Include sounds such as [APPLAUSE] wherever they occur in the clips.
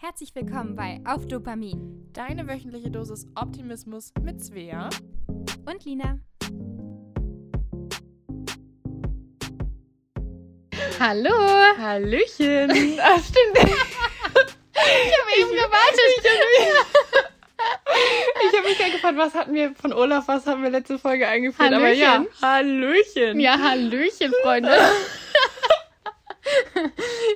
Herzlich willkommen bei Auf Dopamin Deine wöchentliche Dosis Optimismus mit Svea. und Lina. Hallo! Hallöchen. [LAUGHS] Ah, stimmt. Ich habe eben gewartet. [LAUGHS] Ich habe mich gerade gefragt, was hatten wir von Olaf, was haben wir letzte Folge eingeführt? Aber ja, Hallöchen. Ja, Hallöchen, Freunde. [LAUGHS]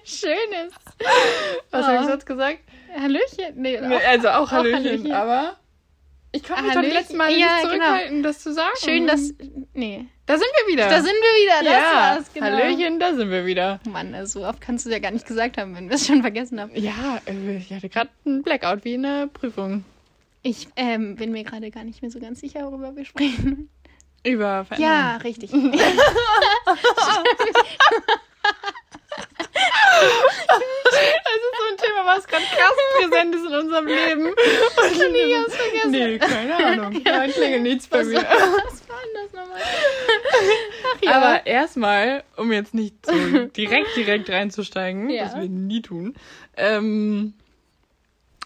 Schönes. [LAUGHS] Was Oh. habe ich sonst gesagt? Hallöchen? Nee, Nee, also auch Hallöchen, Hallöchen. aber ich konnte mich doch letztes Mal Ja, nicht genau. zurückhalten, das zu sagen. Schön, dass. Nee. Da sind wir wieder. Da sind wir wieder, das ja. war's, genau. Hallöchen, da sind wir wieder. Mann, also so oft kannst du es ja gar nicht gesagt haben, wenn wir es schon vergessen haben. Ja, äh, ich hatte gerade einen Blackout wie in der Prüfung. Ich ähm, bin mir gerade gar nicht mehr so ganz sicher, worüber wir sprechen. Über Ja, richtig. [LAUGHS] [LAUGHS] Das ist so ein Thema, was gerade krass präsent ist in unserem Leben. [LAUGHS] Und ich hab's vergessen. Nee, keine Ahnung. Da klingelt nichts bei Was, mir. was war denn das nochmal? Ach ja. Aber erstmal, um jetzt nicht so direkt, direkt reinzusteigen, Ja. was wir nie tun. Ähm,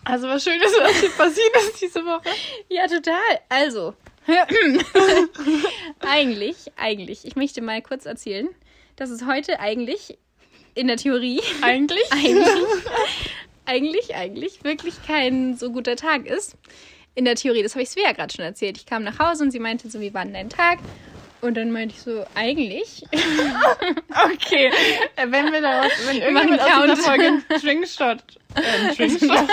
also was Schönes, was hier passiert ist diese Woche. Ja, total. Also, [LAUGHS] eigentlich, eigentlich, ich möchte mal kurz erzählen, dass es heute eigentlich in der Theorie Eigentlich? [LAUGHS] eigentlich, eigentlich, eigentlich wirklich kein so guter Tag ist. In der Theorie, das habe ich Svea gerade schon erzählt. Ich kam nach Hause und sie meinte so, wie war denn dein Tag? Und dann meinte ich so, eigentlich. [LAUGHS] Okay. Wenn wir daraus, wenn irgendjemand aus dieser. Folge einen Schwingshot, äh, einen [LAUGHS] Sag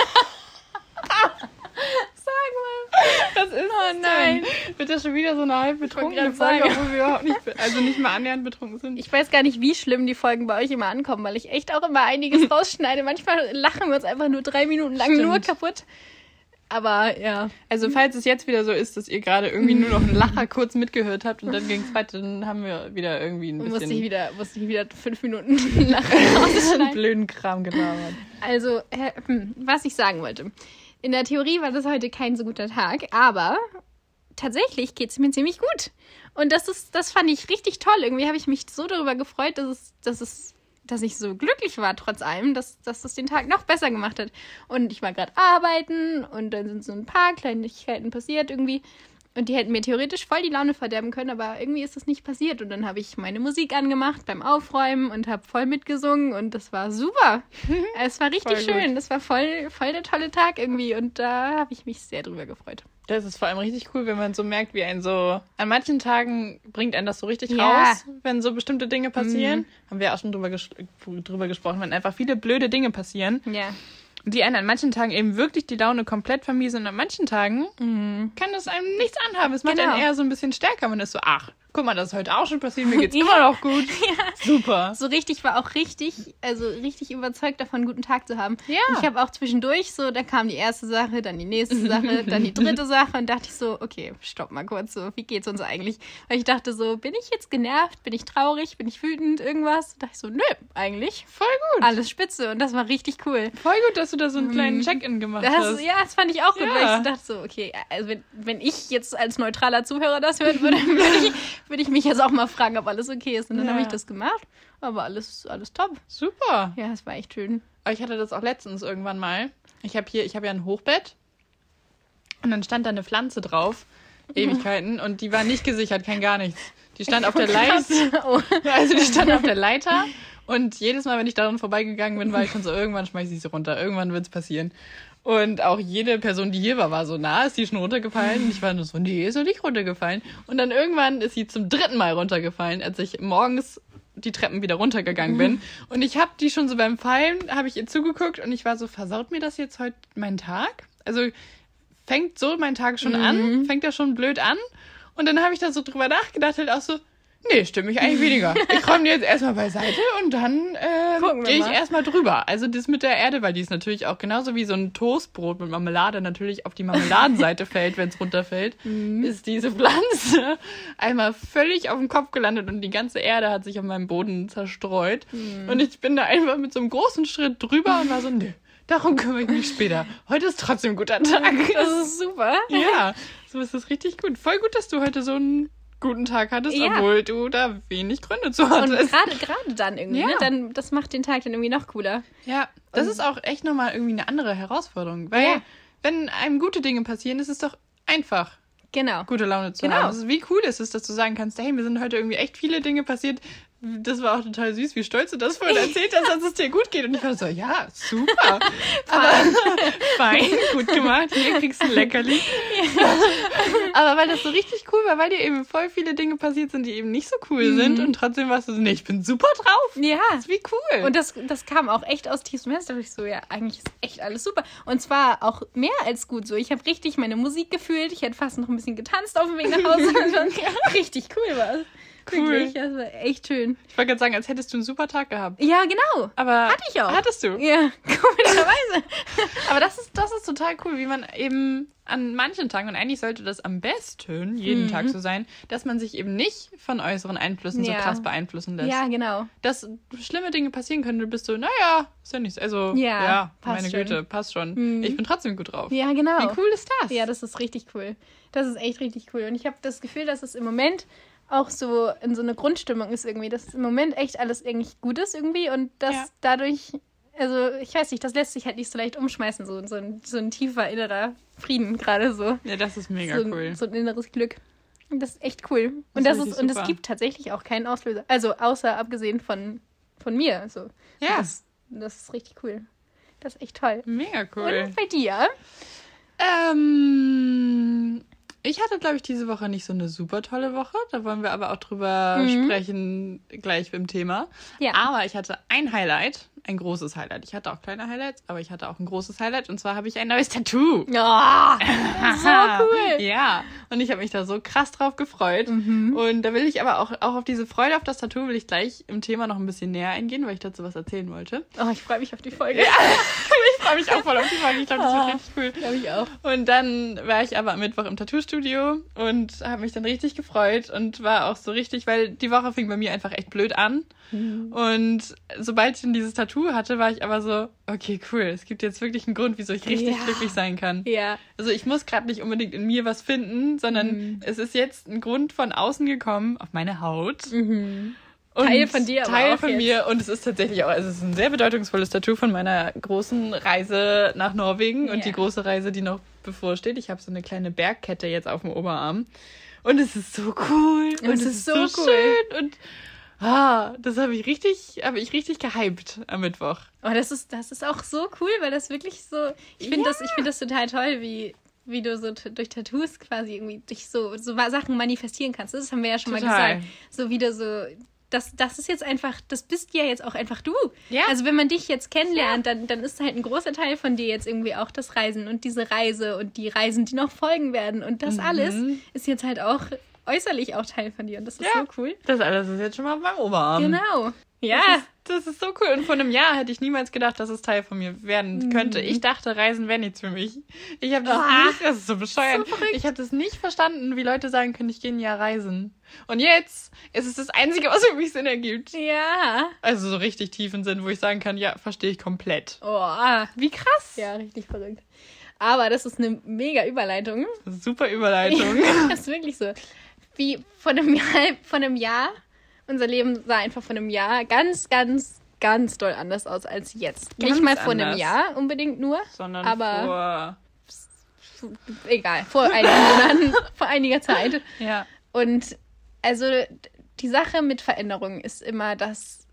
das ist Oh nein. Wird das schon wieder so eine halb betrunkene Folge, obwohl wir überhaupt nicht, also nicht mal annähernd betrunken sind. Ich weiß gar nicht, wie schlimm die Folgen bei euch immer ankommen, weil ich echt auch immer einiges [LAUGHS] rausschneide. Manchmal lachen wir uns einfach nur drei Minuten lang Stimmt. nur kaputt. Aber ja. Also falls es jetzt wieder so ist, dass ihr gerade irgendwie nur noch einen [LAUGHS] Lacher kurz mitgehört habt und dann ging es weiter, dann haben wir wieder irgendwie ein Musste ich bisschen wieder, musste ich wieder fünf Minuten [LAUGHS] lachen blöden Kram gelabert. Also, hm, was ich sagen wollte. In der Theorie war das heute kein so guter Tag, aber tatsächlich geht es mir ziemlich gut. Und das ist, das fand ich richtig toll. Irgendwie habe ich mich so darüber gefreut, dass es, dass es, dass ich so glücklich war, trotz allem, dass, dass es den Tag noch besser gemacht hat. Und ich war gerade arbeiten und dann sind so ein paar Kleinigkeiten passiert irgendwie. Und die hätten mir theoretisch voll die Laune verderben können, aber irgendwie ist das nicht passiert. Und dann habe ich meine Musik angemacht beim Aufräumen und habe voll mitgesungen und das war super. [LAUGHS] es war richtig Voll gut. schön. Das war voll, voll der tolle Tag irgendwie und da habe ich mich sehr drüber gefreut. Das ist vor allem richtig cool, wenn man so merkt, wie ein so. An manchen Tagen bringt einen das so richtig Ja. raus, wenn so bestimmte Dinge passieren. Mhm. Haben wir auch schon drüber, ges drüber gesprochen, wenn einfach viele blöde Dinge passieren, Ja. Die einen an manchen Tagen eben wirklich die Laune komplett vermiesen und an manchen Tagen kann das einem nichts anhaben. Es macht Genau. einen eher so ein bisschen stärker. Man ist so, ach, guck mal, das ist heute auch schon passiert, mir geht's [LAUGHS] immer noch gut. [LAUGHS] Super. So richtig war auch richtig, also richtig überzeugt davon, einen guten Tag zu haben. Ja. Und ich habe auch zwischendurch so, da kam die erste Sache, dann die nächste [LAUGHS] Sache, dann die dritte Sache und dachte ich so, okay, stopp mal kurz, so, wie geht's uns eigentlich? Weil ich dachte so, bin ich jetzt genervt, bin ich traurig, bin ich wütend, irgendwas? Da dachte ich so, nö, eigentlich Voll gut. alles spitze und das war richtig cool. Voll gut, dass du da so einen kleinen Check-in gemacht Das, hast. ja, das fand ich auch gut, weil Ja. ich so dachte so, okay, also wenn, wenn ich jetzt als neutraler Zuhörer das hören würde, würde ich, würde ich mich jetzt auch mal fragen, ob alles okay ist. Und dann Ja. habe ich das gemacht, aber alles, alles top. Super. Ja, es war echt schön. Ich hatte das auch letztens irgendwann mal. Ich habe hier, ich habe ja ein Hochbett und dann stand da eine Pflanze drauf, [LAUGHS] Ewigkeiten, und die war nicht gesichert, kein gar nichts. Die stand [LAUGHS] auf der Leiter, Oh. [LAUGHS] also die stand auf der Leiter und jedes Mal, wenn ich daran vorbeigegangen bin, war ich schon so, irgendwann schmeiße ich sie runter, irgendwann wird's passieren. Und auch jede Person, die hier war, war so nah, ist die schon runtergefallen. Und ich war nur so, nee, ist doch nicht runtergefallen. Und dann irgendwann ist sie zum dritten Mal runtergefallen, als ich morgens die Treppen wieder runtergegangen bin. Und ich habe die schon so beim Fallen, habe ich ihr zugeguckt und ich war so, versaut mir das jetzt heute meinen Tag? Also fängt so mein Tag schon an, fängt das schon blöd an. Und dann habe ich da so drüber nachgedacht, halt auch so, nee, stimmt mich eigentlich weniger. Ich [LAUGHS] räume die jetzt erstmal beiseite und dann äh, gehe ich mal. erstmal drüber. Also das mit der Erde, weil die ist natürlich auch genauso wie so ein Toastbrot mit Marmelade natürlich auf die Marmeladenseite [LAUGHS] fällt, wenn es runterfällt, ist diese Pflanze einmal völlig auf dem Kopf gelandet und die ganze Erde hat sich auf meinem Boden zerstreut. Und ich bin da einfach mit so einem großen Schritt drüber und war so, nö, darum kümmere ich mich später. Heute ist trotzdem ein guter [LAUGHS] Tag. Das ist super. Ja, so ist das richtig gut. Voll gut, dass du heute so einen guten Tag hattest, Ja. obwohl du da wenig Gründe zu Und hattest. gerade gerade dann irgendwie, Ja. ne? Dann, das macht den Tag dann irgendwie noch cooler. Ja, das Und- ist auch echt nochmal irgendwie eine andere Herausforderung. Weil, Ja. wenn einem gute Dinge passieren, ist es doch einfach, Genau. gute Laune zu Genau. haben. Ist, wie cool ist es, dass du sagen kannst, hey, mir sind heute irgendwie echt viele Dinge passiert. Das war auch total süß, wie stolz du das vorhin [LAUGHS] erzählt hast, dass es dir gut geht. Und ich war so, ja, super. [LAUGHS] Aber [LAUGHS] fein, gut gemacht. Hier kriegst du ein Leckerli. Aber weil das so richtig cool war, weil dir eben voll viele Dinge passiert sind, die eben nicht so cool Mhm. sind. Und trotzdem warst du so, nee, ich bin super drauf. Ja. Das ist wie cool. Und das, das kam auch echt aus tiefstem Herzen. Da dachte ich so, ja, eigentlich ist echt alles super. Und zwar auch mehr als gut so. Ich habe richtig meine Musik gefühlt. Ich hätte fast noch ein bisschen getanzt auf dem Weg nach Hause. Richtig cool war es. Cool. Wirklich, das war echt schön. ich wollte gerade sagen, als hättest du einen super Tag gehabt. Ja, genau. Aber Hatte ich auch. Hattest du. Ja, [LAUGHS] komischerweise. [LAUGHS] Aber das ist, das ist total cool, wie man eben an manchen Tagen, und eigentlich sollte das am besten jeden Mhm. Tag so sein, dass man sich eben nicht von äußeren Einflüssen so Ja. krass beeinflussen lässt. Ja, genau. Dass schlimme Dinge passieren können, du bist so, naja, ist ja nichts. Also, Ja, ja, meine schon. Güte, passt schon. Mhm. Ich bin trotzdem gut drauf. Ja, genau. Wie cool ist das? Ja, das ist richtig cool. Das ist echt richtig cool. Und ich habe das Gefühl, dass es im Moment auch so in so eine Grundstimmung ist irgendwie, dass im Moment echt alles irgendwie gut ist irgendwie und dass Ja. dadurch, also ich weiß nicht, das lässt sich halt nicht so leicht umschmeißen, so, so, ein, so ein tiefer innerer Frieden gerade so. ja, das ist mega so, cool. so ein inneres Glück. Und das ist echt cool. Das Und das ist und es gibt tatsächlich auch keinen Auslöser. Also außer abgesehen von, von mir. So. Ja. Das, das ist richtig cool. Das ist echt toll. Mega cool. Und bei dir? Ähm, ich hatte, glaube ich, diese Woche nicht so eine super tolle Woche. Da wollen wir aber auch drüber Mhm. sprechen, gleich im Thema. Ja. Aber ich hatte ein Highlight, ein großes Highlight. Ich hatte auch kleine Highlights, aber ich hatte auch ein großes Highlight. Und zwar habe ich ein neues Tattoo. [LAUGHS] Oh, so [LAUGHS] cool. Ja, und ich habe mich da so krass drauf gefreut. Mhm. Und da will ich aber auch, auch auf diese Freude auf das Tattoo will ich gleich im Thema noch ein bisschen näher eingehen, weil ich dazu was erzählen wollte. Oh, ich freue mich auf die Folge. ich [LAUGHS] freue mich auch voll auf die Folge. Ich glaube, das wird richtig cool. Glaube ich auch. Und dann war ich aber am Mittwoch im Tattoo-Studio und habe mich dann richtig gefreut und war auch so richtig, weil die Woche fing bei mir einfach echt blöd an. Und sobald ich dann dieses Tattoo hatte, war ich aber so, okay, cool, es gibt jetzt wirklich einen Grund, wieso ich richtig Ja. glücklich sein kann. Ja. Also ich muss gerade nicht unbedingt in mir was finden, sondern Mhm. es ist jetzt ein Grund von außen gekommen auf meine Haut. Mhm. Und Teil von dir aber Teil auch von jetzt. mir und es ist tatsächlich auch, also es ist ein sehr bedeutungsvolles Tattoo von meiner großen Reise nach Norwegen und Ja. die große Reise, die noch bevorsteht. Ich habe so eine kleine Bergkette jetzt auf dem Oberarm und es ist so cool und Es es ist so so cool. schön und ah, das habe ich richtig, habe ich richtig gehypt am Mittwoch. Aber Oh, das ist, das ist auch so cool, weil das wirklich so. Ich finde das, ich finde das total toll, wie, wie du so durch Tattoos quasi irgendwie durch so, so Sachen manifestieren kannst. Das haben wir ja schon mal Total. gesagt. So wie du so. Das, das ist jetzt einfach, das bist ja jetzt auch einfach du. Ja. Also wenn man dich jetzt kennenlernt, dann, dann ist halt ein großer Teil von dir jetzt irgendwie auch das Reisen und diese Reise und die Reisen, die noch folgen werden. Und das Mhm. alles ist jetzt halt auch äußerlich auch Teil von dir. Und das ist Ja. so cool. Das alles ist jetzt schon mal meinem Oberarm. Genau. Ja. Das ist, so cool. Und vor einem Jahr hätte ich niemals gedacht, dass es Teil von mir werden könnte. Ich dachte, Reisen wäre nichts für mich. Ich habe das Mhm. Ah. nicht, das ist so bescheuert. So ich habe das nicht verstanden, wie Leute sagen können, ich gehe ein Jahr reisen. Und jetzt ist es das Einzige, was für mich Sinn ergibt. Ja. Also so richtig tiefen Sinn, wo ich sagen kann, ja, verstehe ich komplett. Oh. Wie krass. Ja, richtig verrückt. Aber das ist eine mega Überleitung. Super Überleitung. [LAUGHS] Das ist wirklich so. Wie vor einem Jahr, vor einem Jahr, unser Leben sah einfach vor einem Jahr ganz, ganz, ganz doll anders aus als jetzt. Ganz Nicht mal vor einem anders. Jahr unbedingt nur, Sondern Aber- vor... egal, vor einigen [LAUGHS] Monaten, vor einiger Zeit. Ja. Und also die Sache mit Veränderungen ist immer das,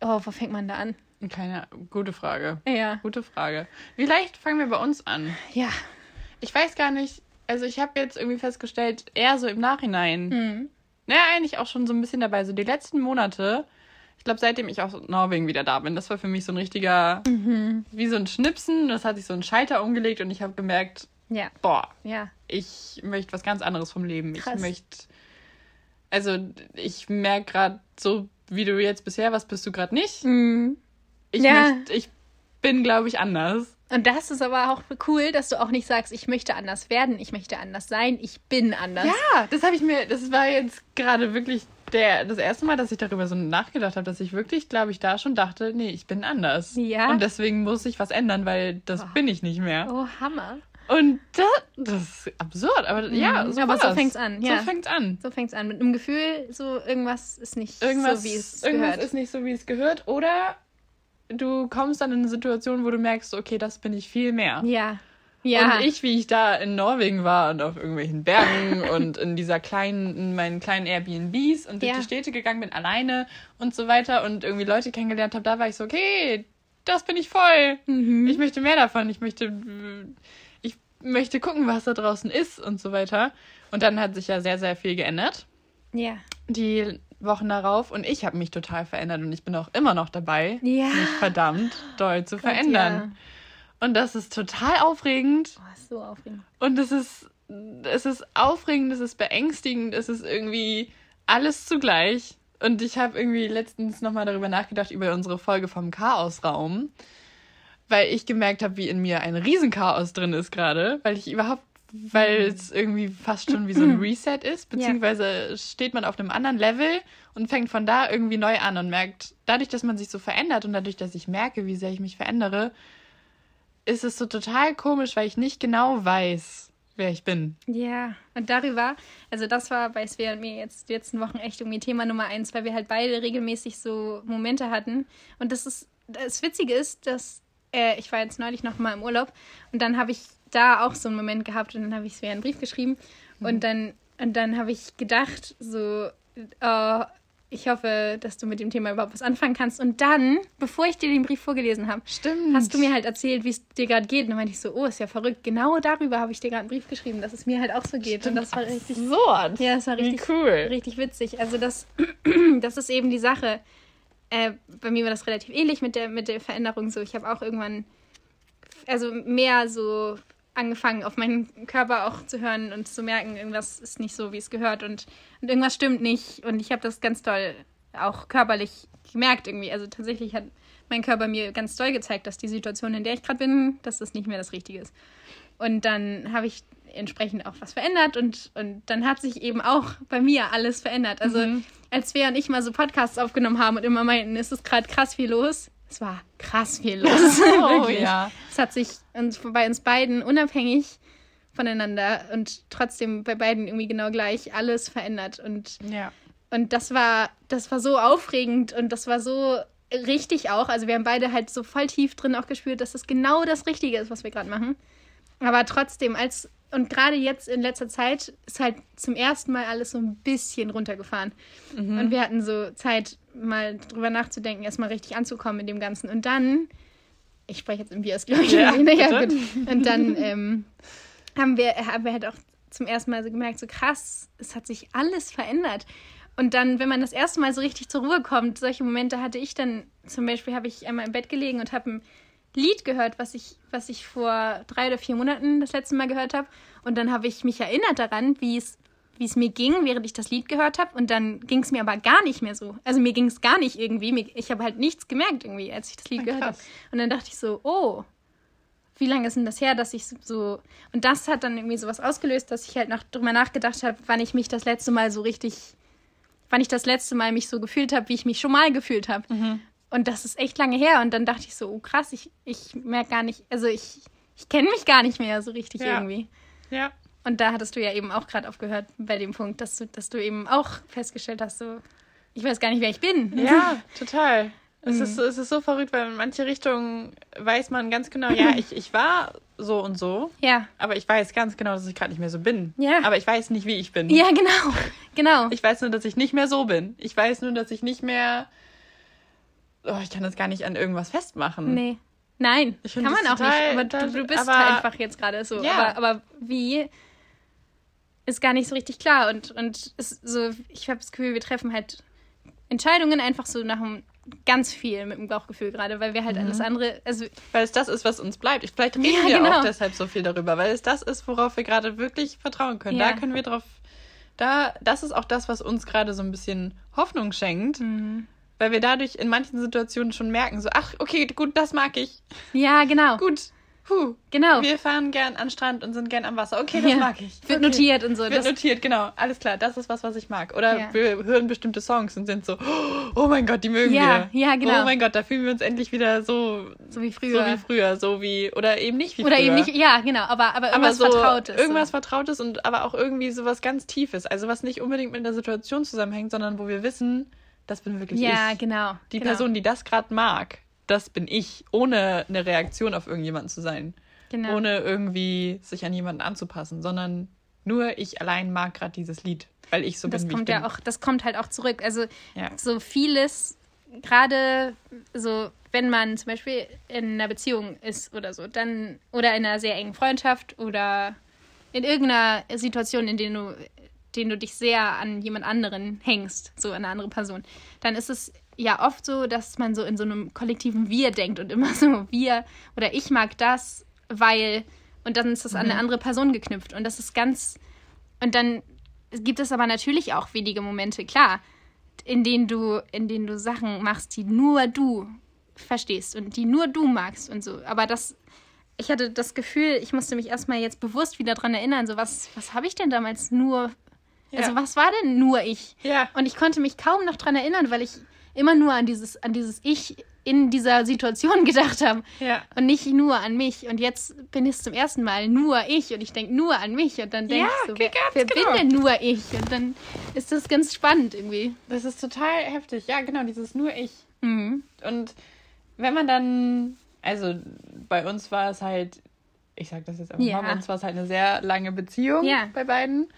oh, wo fängt man da an? Keine gute Frage. Ja. Gute Frage. Vielleicht fangen wir bei uns an. Ja. Ich weiß gar nicht, also ich habe jetzt irgendwie festgestellt, eher so im Nachhinein, Hm. Naja, eigentlich auch schon so ein bisschen dabei, so die letzten Monate, ich glaube, seitdem ich aus Norwegen wieder da bin, das war für mich so ein richtiger, Mhm. wie so ein Schnipsen, das hat sich so ein Schalter umgelegt und ich habe gemerkt, Ja. boah, Ja. ich möchte was ganz anderes vom Leben. Krass. Ich möchte, also ich merke gerade so, wie du jetzt bisher, was bist du gerade nicht? Mhm. Ich, Ja. möcht, ich bin, glaube ich, anders. Und das ist aber auch cool, dass du auch nicht sagst, ich möchte anders werden, ich möchte anders sein, ich bin anders. Ja, das habe ich mir, das war jetzt gerade wirklich der, das erste Mal, dass ich darüber so nachgedacht habe, dass ich wirklich, glaube ich, da schon dachte, nee, ich bin anders. Ja. Und deswegen muss ich was ändern, weil das Oh. bin ich nicht mehr. Oh, Hammer. Und das, das ist absurd, aber ja, so Mhm. aber so fängt's an, ja. So fängt's an. So fängt's an. Mit einem Gefühl, so irgendwas ist nicht Irgendwas, so, wie es irgendwas gehört. ist nicht so, wie es gehört. Oder du kommst dann in eine Situation, wo du merkst, okay, das bin ich viel mehr. ja. Ja. Und ich, wie ich da in Norwegen war und auf irgendwelchen Bergen [LAUGHS] und in dieser kleinen, in meinen kleinen Airbnbs und durch Ja. die Städte gegangen bin, alleine und so weiter und irgendwie Leute kennengelernt habe, da war ich so, okay, das bin ich voll. Mhm. Ich möchte mehr davon. Ich möchte, ich möchte gucken, was da draußen ist und so weiter. Und dann hat sich ja sehr, sehr viel geändert. ja. Die Wochen darauf und ich habe mich total verändert und ich bin auch immer noch dabei, Ja. mich verdammt doll zu Gott, verändern. Und das ist total aufregend. Oh, ist so aufregend. Und es ist, es ist aufregend, es ist beängstigend, es ist irgendwie alles zugleich. Und ich habe irgendwie letztens nochmal darüber nachgedacht, über unsere Folge vom Chaosraum, weil ich gemerkt habe, wie in mir ein Riesenchaos drin ist gerade, weil ich überhaupt, weil es irgendwie fast schon wie so ein [CLEARS THROAT] Reset ist, beziehungsweise steht man auf einem anderen Level und fängt von da irgendwie neu an und merkt, dadurch, dass man sich so verändert und dadurch, dass ich merke, wie sehr ich mich verändere, ist es so total komisch, weil ich nicht genau weiß, wer ich bin. Ja, und darüber, also das war bei Svea und mir jetzt die letzten Wochen echt irgendwie Thema Nummer eins, weil wir halt beide regelmäßig so Momente hatten. Und das ist, das Witzige ist, dass äh, ich war jetzt neulich noch mal im Urlaub und dann habe ich da auch so einen Moment gehabt und dann habe ich Svea einen Brief geschrieben und dann, und dann habe ich gedacht, so, äh, ich hoffe, dass du mit dem Thema überhaupt was anfangen kannst. Und dann, bevor ich dir den Brief vorgelesen habe, Stimmt. hast du mir halt erzählt, wie es dir gerade geht. Und dann meinte ich so, oh, ist ja verrückt. Genau darüber habe ich dir gerade einen Brief geschrieben, dass es mir halt auch so geht. Und das war richtig, absurd. ja, das war richtig, cool. richtig witzig. Also das, [CLEARS THROAT] das ist eben die Sache. Äh, bei mir war das relativ ähnlich mit der, mit der Veränderung so. Ich habe auch irgendwann, also mehr so angefangen, auf meinen Körper auch zu hören und zu merken, irgendwas ist nicht so, wie es gehört und, und irgendwas stimmt nicht. Und ich habe das ganz doll auch körperlich gemerkt irgendwie. Also tatsächlich hat mein Körper mir ganz doll gezeigt, dass die Situation, in der ich gerade bin, dass das nicht mehr das Richtige ist. Und dann habe ich entsprechend auch was verändert und, und dann hat sich eben auch bei mir alles verändert. Also Mhm. als wir und ich mal so Podcasts aufgenommen haben und immer meinten, es ist gerade krass viel los. Es war krass viel los. [LAUGHS] Oh, ja. Es hat sich uns, bei uns beiden unabhängig voneinander und trotzdem bei beiden irgendwie genau gleich alles verändert. Und Ja. und das war, das war so aufregend und das war so richtig auch. Also wir haben beide halt so voll tief drin auch gespürt, dass das genau das Richtige ist, was wir gerade machen. Aber trotzdem, als und gerade jetzt in letzter Zeit ist halt zum ersten Mal alles so ein bisschen runtergefahren. Und wir hatten so Zeit, mal drüber nachzudenken, erstmal richtig anzukommen in dem Ganzen. Und dann, ich spreche jetzt im Bias, glaube ich. Ja, [LAUGHS] ja, gut. Und dann ähm, haben, wir, haben wir halt auch zum ersten Mal so gemerkt, so krass, es hat sich alles verändert. Und dann, wenn man das erste Mal so richtig zur Ruhe kommt, solche Momente hatte ich dann, zum Beispiel habe ich einmal im Bett gelegen und habe ein Lied gehört, was ich, was ich vor drei oder vier Monaten das letzte Mal gehört habe. Und dann habe ich mich erinnert daran, wie es, wie es mir ging, während ich das Lied gehört habe. Und dann ging es mir aber gar nicht mehr so. Also mir ging es gar nicht irgendwie. Ich habe halt nichts gemerkt irgendwie, als ich das Lied Ah, gehört habe. Und dann dachte ich so, oh, wie lange ist denn das her, dass ich so. Und das hat dann irgendwie sowas ausgelöst, dass ich halt noch drüber nachgedacht habe, wann ich mich das letzte Mal so richtig. Wann ich das letzte Mal mich so gefühlt habe, wie ich mich schon mal gefühlt habe. Und das ist echt lange her. Und dann dachte ich so, oh krass, ich, ich merke gar nicht, also ich, ich kenne mich gar nicht mehr so richtig Ja. irgendwie. Ja. Und da hattest du ja eben auch gerade aufgehört bei dem Punkt, dass du, dass du eben auch festgestellt hast, so, ich weiß gar nicht, wer ich bin. Ja, [LAUGHS] total. Es, Mhm. ist, es ist so verrückt, weil in manche Richtungen weiß man ganz genau, ja, [LAUGHS] ich, ich war so und so, Ja, aber ich weiß ganz genau, dass ich gerade nicht mehr so bin. Ja. Aber ich weiß nicht, wie ich bin. ja, genau, [LAUGHS] genau. Ich weiß nur, dass ich nicht mehr so bin. Ich weiß nur, dass ich nicht mehr. Oh, ich kann das gar nicht an irgendwas festmachen. Nee. Nein, Ich kann man auch total- nicht. Aber du, du bist aber- halt einfach jetzt gerade so. Ja. Aber, aber wie ist gar nicht so richtig klar. Und, und ist so, ich habe das Gefühl, wir treffen halt Entscheidungen einfach so nach einem ganz viel mit dem Bauchgefühl gerade, weil wir halt alles andere, also Weil es das ist, was uns bleibt. Ich- Vielleicht reden Ja, wir genau. auch deshalb so viel darüber, weil es das ist, worauf wir gerade wirklich vertrauen können. Ja. Da können wir drauf. Da, das ist auch das, was uns gerade so ein bisschen Hoffnung schenkt. Mhm. Weil wir dadurch in manchen Situationen schon merken, so, ach, okay, gut, das mag ich. ja, genau. Gut. Puh, Genau. wir fahren gern an Strand und sind gern am Wasser. Okay, das Ja. mag ich. Wird okay. notiert und so. Wird Das, notiert, genau. Alles klar, das ist was, was ich mag. Oder Ja. wir hören bestimmte Songs und sind so, oh mein Gott, die mögen Ja, wir. ja, genau. Oh mein Gott, da fühlen wir uns endlich wieder so, so wie so früher. wie früher, so wie, oder eben nicht wie Oder früher. eben nicht, ja, genau, aber, aber aber irgendwas so Vertrautes. irgendwas so. Vertrautes und aber auch irgendwie sowas ganz Tiefes. Also was nicht unbedingt mit der Situation zusammenhängt, sondern wo wir wissen, das bin wirklich Ja, ich. genau. Die genau, Person, die das gerade mag, das bin ich, ohne eine Reaktion auf irgendjemanden zu sein. Genau. Ohne irgendwie sich an jemanden anzupassen, sondern nur ich allein mag gerade dieses Lied, weil ich so das bin, wie kommt ich ja bin. auch, das kommt halt auch zurück. Also Ja. so vieles, gerade so, wenn man zum Beispiel in einer Beziehung ist oder so, dann oder in einer sehr engen Freundschaft oder in irgendeiner Situation, in der du, den du dich sehr an jemand anderen hängst, so an eine andere Person, dann ist es ja oft so, dass man so in so einem kollektiven Wir denkt und immer [LAUGHS] so wir oder ich mag das, weil und dann ist das an eine andere Person geknüpft und das ist ganz und dann gibt es aber natürlich auch wenige Momente, klar, in denen du, in denen du Sachen machst, die nur du verstehst und die nur du magst und so. Aber das, ich hatte das Gefühl, ich musste mich erstmal jetzt bewusst wieder dran erinnern, so was, was habe ich denn damals nur, also Ja. was war denn nur ich? Ja. Und ich konnte mich kaum noch dran erinnern, weil ich immer nur an dieses, an dieses Ich in dieser Situation [LAUGHS] gedacht habe Ja. und nicht nur an mich. Und jetzt bin ich zum ersten Mal nur ich und ich denke nur an mich und dann denke Ja, ich so, wer, wer genau. bin denn nur ich? Und dann ist das ganz spannend irgendwie. Das ist total heftig. Ja, genau, dieses nur ich. Mhm. Und wenn man dann, also bei uns war es halt, ich sag das jetzt einfach Ja. mal, bei uns war es halt eine sehr lange Beziehung Ja. bei beiden.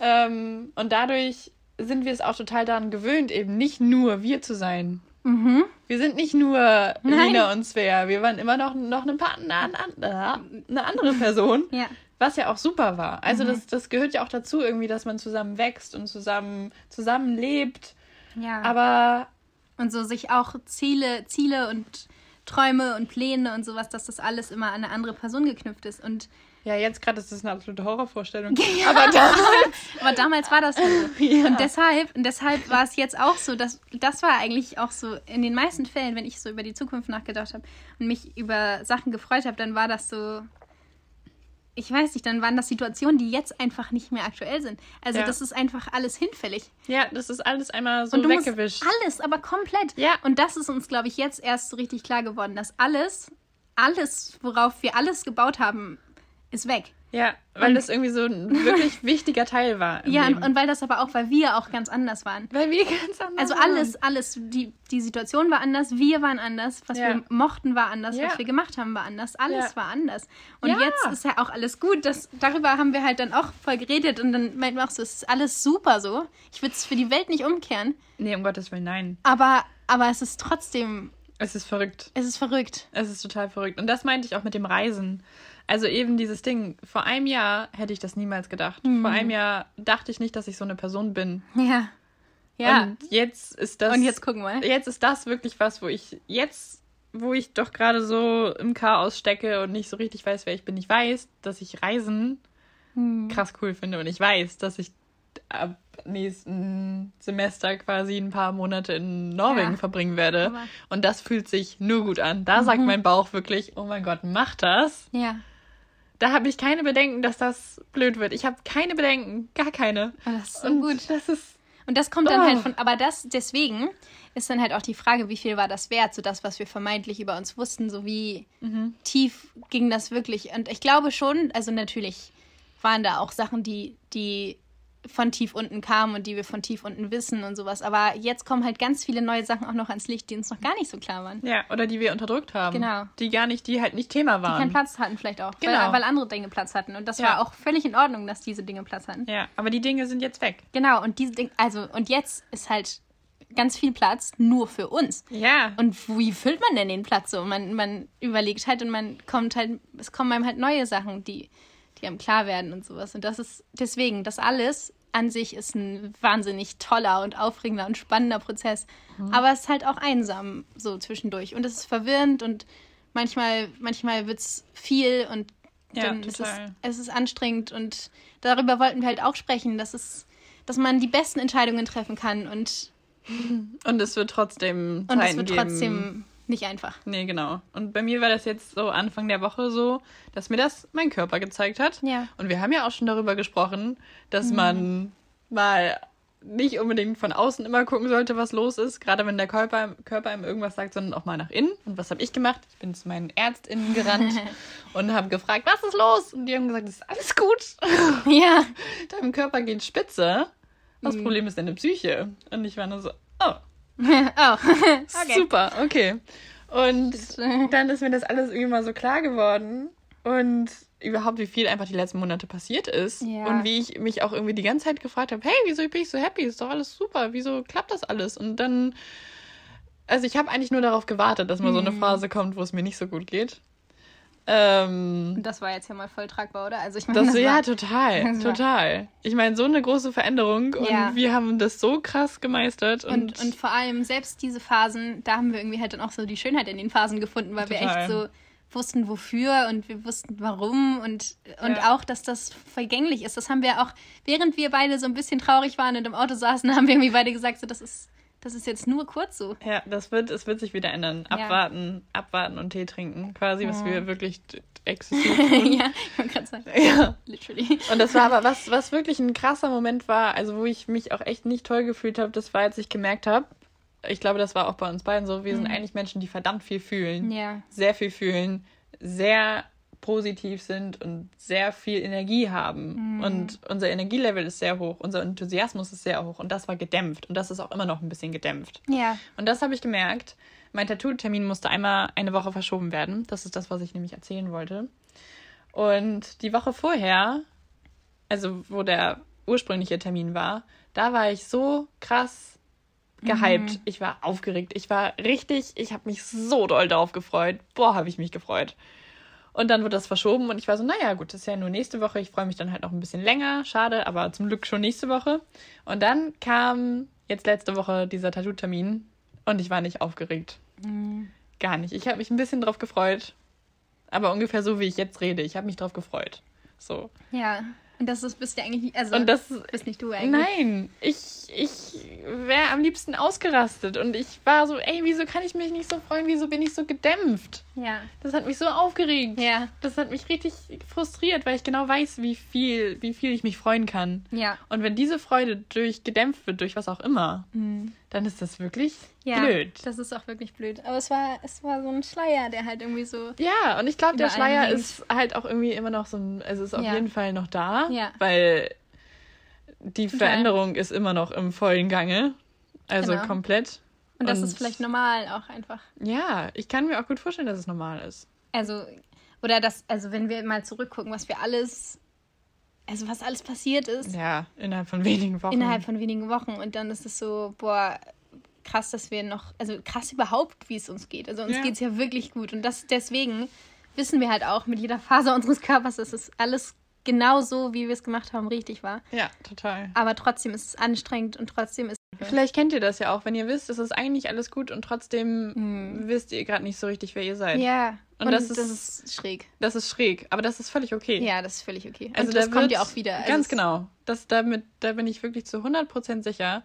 Ähm, und dadurch sind wir es auch total daran gewöhnt, eben nicht nur wir zu sein. Mhm. Wir sind nicht nur Lina und Svea, wir waren immer noch, noch eine, Partner, eine andere Person. [LAUGHS] Ja. Was ja auch super war. Mhm. Also das, das gehört ja auch dazu, irgendwie, dass man zusammen wächst und zusammen, zusammen lebt. Ja. Aber und so sich auch Ziele, Ziele und Träume und Pläne und sowas, dass das alles immer an eine andere Person geknüpft ist. Und ja, jetzt gerade ist das eine absolute Horrorvorstellung. [LAUGHS] Aber damals, aber damals war das so. Und deshalb, und deshalb war es jetzt auch so, dass das war eigentlich auch so in den meisten Fällen, wenn ich so über die Zukunft nachgedacht habe und mich über Sachen gefreut habe, dann war das so. Ich weiß nicht, dann waren das Situationen, die jetzt einfach nicht mehr aktuell sind. Also Ja. das ist einfach alles hinfällig. ja, das ist alles einmal so Und du musst weggewischt. alles, aber komplett. Ja. Und das ist uns, glaube ich, jetzt erst so richtig klar geworden, dass alles, alles, worauf wir alles gebaut haben, ist weg. Ja, weil das irgendwie so ein wirklich [LAUGHS] wichtiger Teil war. Ja, Leben. und weil das aber auch, weil wir auch ganz anders waren. weil wir ganz anders Also waren. alles, alles, die, die Situation war anders, wir waren anders, was Ja. wir mochten war anders, Ja. was wir gemacht haben war anders, alles Ja. war anders. Und jetzt ist ja auch alles gut. Das, darüber haben wir halt dann auch voll geredet und dann meinten wir auch so, es ist alles super so. Ich würde es für die Welt nicht umkehren, Nee, um Gottes Willen, nein. aber, aber es ist trotzdem, Es ist verrückt. es ist verrückt. Es ist total verrückt. Und das meinte ich auch mit dem Reisen. Also eben dieses Ding, vor einem Jahr hätte ich das niemals gedacht. Mhm. Vor einem Jahr dachte ich nicht, dass ich so eine Person bin. Ja. Ja. Und jetzt ist das. Und jetzt gucken wir. Jetzt ist das wirklich was, wo ich jetzt, wo ich doch gerade so im Chaos stecke und nicht so richtig weiß, wer ich bin. Ich weiß, dass ich Reisen Hm. krass cool finde und ich weiß, dass ich ab nächsten Semester quasi ein paar Monate in Norwegen Ja. verbringen werde. Aber- Und das fühlt sich nur gut an. Da sagt mein Bauch wirklich, oh mein Gott, mach das. Ja. Da habe ich keine Bedenken, dass das blöd wird. Ich habe keine Bedenken, gar keine. Oh, das ist so und gut. das ist Und das kommt dann Oh. halt von, aber das, deswegen ist dann halt auch die Frage, wie viel war das wert, so das, was wir vermeintlich über uns wussten, so wie Mhm. tief ging das wirklich. Und ich glaube schon, also natürlich waren da auch Sachen, die, die von tief unten kamen und die wir von tief unten wissen und sowas. Aber jetzt kommen halt ganz viele neue Sachen auch noch ans Licht, die uns noch gar nicht so klar waren. Ja, oder die wir unterdrückt haben. Genau. Die gar nicht, die halt nicht Thema Die waren. keinen Platz hatten vielleicht auch, Genau. weil, weil andere Dinge Platz hatten. Und das Ja. war auch völlig in Ordnung, dass diese Dinge Platz hatten. Ja, aber die Dinge sind jetzt weg. Genau, und diese Dinge, also, und jetzt ist halt ganz viel Platz nur für uns. Ja. Und wie füllt man denn den Platz so? Man, man überlegt halt und man kommt halt, es kommen einem halt neue Sachen, die, die einem klar werden und sowas. Und das ist deswegen, das alles an sich ist ein wahnsinnig toller und aufregender und spannender Prozess. Aber es ist halt auch einsam so zwischendurch. Und es ist verwirrend und manchmal, manchmal wird es viel und Ja, dann ist es, es ist anstrengend und darüber wollten wir halt auch sprechen, dass es, dass man die besten Entscheidungen treffen kann und [LAUGHS] Und es wird trotzdem und es Zeiten wird geben. trotzdem nicht einfach. Nee, genau. Und bei mir war das jetzt so Anfang der Woche so, dass mir das mein Körper gezeigt hat. Ja. Und wir haben ja auch schon darüber gesprochen, dass man mal nicht unbedingt von außen immer gucken sollte, was los ist, gerade wenn der Körper, Körper einem irgendwas sagt, sondern auch mal nach innen. Und was habe ich gemacht? Ich bin zu meinen Ärztinnen gerannt [LAUGHS] und habe gefragt, was ist los? Und die haben gesagt, es ist alles gut. [LAUGHS] Ja. Deinem Körper geht spitze. Das Problem ist deine Psyche. Und ich war nur so, oh, [LAUGHS] oh. [LAUGHS] Okay. Super, okay. Und dann ist mir das alles irgendwie mal so klar geworden und überhaupt, wie viel einfach die letzten Monate passiert ist Ja. und wie ich mich auch irgendwie die ganze Zeit gefragt habe, hey, wieso bin ich so happy? Ist doch alles super, wieso klappt das alles? Und dann, also ich habe eigentlich nur darauf gewartet, dass mal so Mhm. eine Phase kommt, wo es mir nicht so gut geht. Ähm, Das war jetzt ja mal voll tragbar, oder? Also ich meine, das, das ja, war, total, [LAUGHS] das total. Ich meine, so eine große Veränderung und Ja. wir haben das so krass gemeistert und, und, und vor allem selbst diese Phasen, da haben wir irgendwie halt dann auch so die Schönheit in den Phasen gefunden, weil wir Total. echt so wussten, wofür und wir wussten, warum und, und Ja. auch, dass das vergänglich ist. Das haben wir auch, während wir beide so ein bisschen traurig waren und im Auto saßen, [LAUGHS] haben wir irgendwie beide gesagt, so, das ist, das ist jetzt nur kurz so. Ja, das wird, es wird sich wieder ändern. Ja. Abwarten, abwarten und Tee trinken, quasi, was Ja. wir wirklich exzessiv tun. [LAUGHS] ja, ich wollte gerade sagen, [LAUGHS] ja. literally. Und das war aber, was, was wirklich ein krasser Moment war, also wo ich mich auch echt nicht toll gefühlt habe, das war, als ich gemerkt habe, ich glaube, das war auch bei uns beiden so, wir sind eigentlich Menschen, die verdammt viel fühlen. Mhm. Ja. Sehr viel fühlen, sehr positiv sind und sehr viel Energie haben. Mhm. Und unser Energielevel ist sehr hoch, unser Enthusiasmus ist sehr hoch und das war gedämpft und das ist auch immer noch ein bisschen gedämpft. Ja. Und das habe ich gemerkt. Mein Tattoo-Termin musste einmal eine Woche verschoben werden. Das ist das, was ich nämlich erzählen wollte. Und die Woche vorher, also wo der ursprüngliche Termin war, da war ich so krass gehypt. Ich war aufgeregt. Ich war richtig, ich habe mich so doll darauf gefreut. Boah, habe ich mich gefreut. Und dann wurde das verschoben und ich war so, naja, gut, das ist ja nur nächste Woche. Ich freue mich dann halt noch ein bisschen länger. Schade, aber zum Glück schon nächste Woche. Und dann kam jetzt letzte Woche dieser Tattoo-Termin und ich war nicht aufgeregt. Gar nicht. Ich habe mich ein bisschen drauf gefreut. Aber ungefähr so, wie ich jetzt rede. Ich habe mich drauf gefreut. So. Ja. Und das ist, bist ja eigentlich, nicht- also Und das. bist nicht du eigentlich. Nein, ich, ich wäre am liebsten ausgerastet. Und ich war so, ey, wieso kann ich mich nicht so freuen? Wieso bin ich so gedämpft? Ja. Das hat mich so aufgeregt. Ja. Das hat mich richtig frustriert, weil ich genau weiß, wie viel, wie viel ich mich freuen kann. Ja. Und wenn diese Freude durch gedämpft wird, durch was auch immer, dann ist das wirklich Ja, blöd. das ist auch wirklich blöd. Aber es war, es war so ein Schleier, der halt irgendwie so. Ja, und ich glaube, der Schleier hängt. ist halt auch irgendwie immer noch so ein, also ist auf Ja. jeden Fall noch da, Ja. weil die Total. Veränderung ist immer noch im vollen Gange. Also Genau. komplett. Und das ist vielleicht normal auch einfach. Ja, ich kann mir auch gut vorstellen, dass es normal ist. Also, oder das, also wenn wir mal zurückgucken, was wir alles, also was alles passiert ist, Ja, innerhalb von wenigen Wochen. innerhalb von wenigen Wochen. Und dann ist es so, boah, krass, dass wir noch, also krass überhaupt, wie es uns geht. Also uns Ja. geht es ja wirklich gut. Und das deswegen wissen wir halt auch mit jeder Faser unseres Körpers, dass es alles genau so, wie wir es gemacht haben, richtig war. Ja, total. Aber trotzdem ist es anstrengend und trotzdem ist Vielleicht kennt ihr das ja auch, wenn ihr wisst, es ist eigentlich alles gut und trotzdem wisst ihr gerade nicht so richtig, wer ihr seid. Ja, Und und, das das, ist- ist, schräg. Das ist schräg, aber das ist völlig okay. Ja, das ist völlig okay. Und Also das da kommt ja auch wieder. Also Ganz genau. Das damit, da bin ich wirklich zu 100% sicher,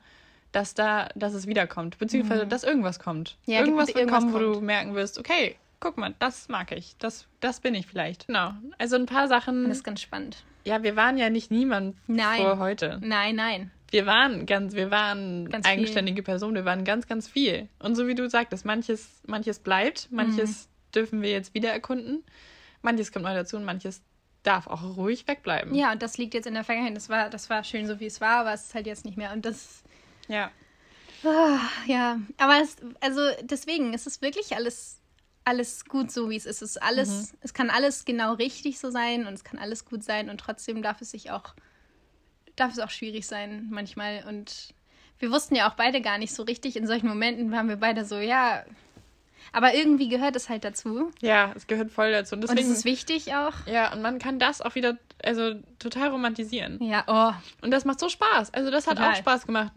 dass da, dass es wiederkommt. Beziehungsweise, dass irgendwas kommt. Mhm. Ja, irgendwas wird irgendwas kommen, wo du kommt. merken wirst, okay, guck mal, das mag ich. Das, das bin ich vielleicht. Genau. Also ein paar Sachen. Das ist ganz spannend. ja, wir waren ja nicht niemand Nein. vor heute. Nein, nein. Wir waren ganz, wir waren Ganz viel. eigenständige Personen, wir waren ganz, ganz viel. Und so wie du sagtest, manches, manches bleibt, manches Mhm. Dürfen wir jetzt wieder erkunden, manches kommt neu dazu und manches darf auch ruhig wegbleiben. Ja, und das liegt jetzt in der Vergangenheit. Das war, das war schön, so wie es war, aber es ist halt jetzt nicht mehr. Und das, Ja. ah, ja, aber es, also deswegen, es ist wirklich alles, alles gut so, wie es ist. Es ist alles, es kann alles genau richtig so sein und es kann alles gut sein und trotzdem darf es sich auch, darf es auch schwierig sein manchmal. Und wir wussten ja auch beide gar nicht so richtig. In solchen Momenten waren wir beide so, ja. Aber irgendwie gehört es halt dazu. Ja, es gehört voll dazu. Und Und deswegen, es ist wichtig auch. ja, und man kann das auch wieder, also total romantisieren. Ja, oh. Und das macht so Spaß. Also das hat Total. auch Spaß gemacht.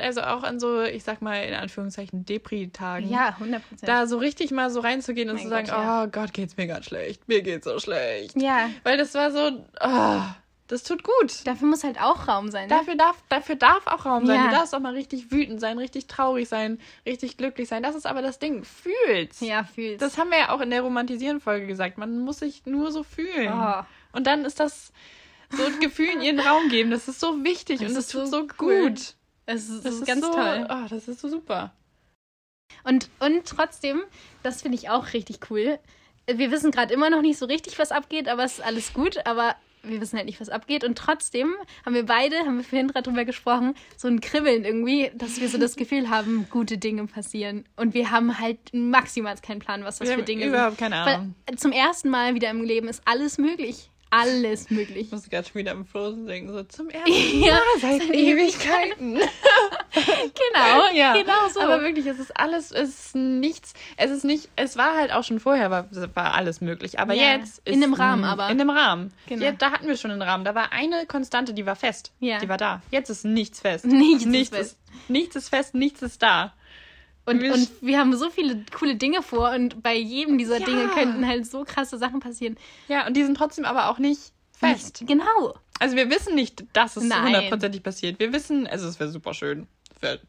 Also auch an so, ich sag mal in Anführungszeichen, Depri-Tagen. Ja, 100 Prozent. Da so richtig mal so reinzugehen und Mein zu sagen, Gott, ja. oh Gott, geht's mir ganz schlecht. Mir geht's so schlecht. Ja, Weil das war so, ah, Das tut gut. Dafür muss halt auch Raum sein. Ne? Dafür darf, dafür darf auch Raum sein. Ja. Du darfst auch mal richtig wütend sein, richtig traurig sein, richtig glücklich sein. Das ist aber das Ding. Fühl's. ja, fühlst. Das haben wir ja auch in der Romantisieren-Folge gesagt. Man muss sich nur so fühlen. Oh. Und dann ist das so Gefühlen ihren Raum geben. Das ist so wichtig Das und das tut so so cool. gut. es ist, Das ist ganz so, toll. Oh, das ist so super. Und, und trotzdem, das finde ich auch richtig cool. Wir wissen gerade immer noch nicht so richtig, was abgeht, aber es ist alles gut. Aber wir wissen halt nicht, was abgeht. Und trotzdem haben wir beide, haben wir vorhin gerade drüber gesprochen, so ein Kribbeln irgendwie, dass wir so das Gefühl haben, gute Dinge passieren. Und wir haben halt maximal keinen Plan, was das Wir für haben Dinge überhaupt keine sind. Ahnung. Weil zum ersten Mal wieder im Leben ist alles möglich. Alles möglich. Ich muss gerade schon wieder am Frozen denken. So zum [LAUGHS] ersten Ja, Mal seit Ewigkeiten. [LAUGHS] Genau, ja, genau so. Aber wirklich, es ist alles, es ist nichts. Es ist nicht, es war halt auch schon vorher, war, war alles möglich. Aber Ja, jetzt in ist einem Rahmen mm, aber. In einem Rahmen. Genau. Ja, da hatten wir schon einen Rahmen. Da war eine Konstante, die war fest. Ja. Die war da. Jetzt ist nichts fest. Nichts ist nichts fest. Ist, nichts ist fest, nichts ist da. Und, Wir- und wir haben so viele coole Dinge vor und bei jedem dieser Ja. Dinge könnten halt so krasse Sachen passieren. Ja, und die sind trotzdem aber auch nicht fest. Nicht- Genau. Also wir wissen nicht, dass es hundertprozentig passiert. Wir wissen, also es wäre super schön.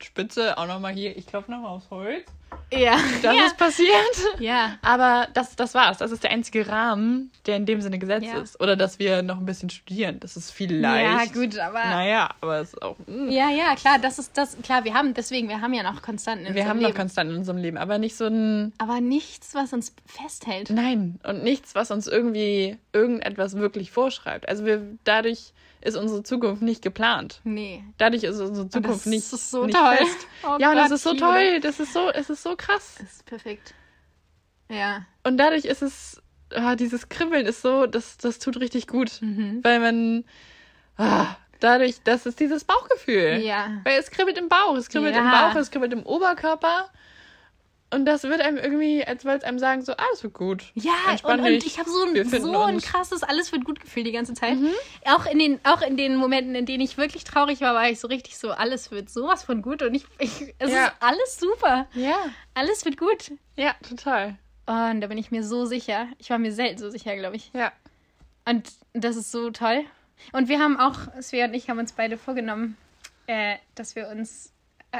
Spitze, auch nochmal hier, ich klopfe nochmal aufs Holz. Ja. Das ja. ist passiert. ja. Aber das, das war's. Das ist der einzige Rahmen, der in dem Sinne gesetzt Ja. ist. Oder dass wir noch ein bisschen studieren. Das ist vielleicht. Ja, gut, aber. Naja, aber es ist auch. mm. Ja, ja, klar, das ist das. Klar, wir haben, deswegen, wir haben ja noch Konstanten in wir unserem haben noch Leben. konstant in unserem Leben, aber nicht so ein. aber nichts, was uns festhält. Nein. Und nichts, was uns irgendwie irgendetwas wirklich vorschreibt. Also wir dadurch ist unsere Zukunft nicht geplant. Nee. Dadurch ist unsere Zukunft das nicht, ist so nicht toll. fest. Oh ja, und das Gott, ist so toll. Das ist so, es ist so krass. Das ist perfekt. Ja. Und dadurch ist es, ah, dieses Kribbeln ist so, das, das tut richtig gut. Mhm. Weil man, ah, dadurch, das ist dieses Bauchgefühl. Ja. Weil es kribbelt im Bauch, es kribbelt im Ja. Bauch, es kribbelt im Oberkörper. Und das wird einem irgendwie, als wollte es einem sagen, so, alles wird gut. Ja, Entspann und, und ich habe so ein, so ein. Mhm. krasses, alles wird gut Gefühl die ganze Zeit. Auch, in den, auch in den Momenten, in denen ich wirklich traurig war, war ich so richtig so, alles wird sowas von gut und ich, ich es Ja. ist alles super. Ja. Alles wird gut. Ja, total. Und da bin ich mir so sicher. Ich war mir selten so sicher, glaube ich. Ja. Und das ist so toll. Und wir haben auch, Svea und ich haben uns beide vorgenommen, äh, dass wir uns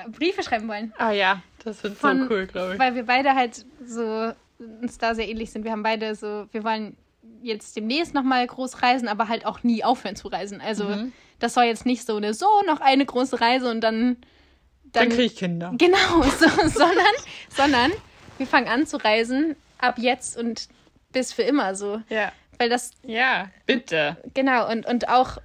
Briefe schreiben wollen. Ah ja, das wird so cool, glaube ich. Weil wir beide halt so uns da sehr ähnlich sind. Wir haben beide so, wir wollen jetzt demnächst nochmal groß reisen, aber halt auch nie aufhören zu reisen. Also Mhm. das soll jetzt nicht so eine, so noch eine große Reise und dann. Dann kriege ich Kinder. Genau, [LAUGHS] so, sondern, sondern wir fangen an zu reisen ab jetzt und bis für immer so. Ja. Weil das, Ja, bitte. genau, und, und auch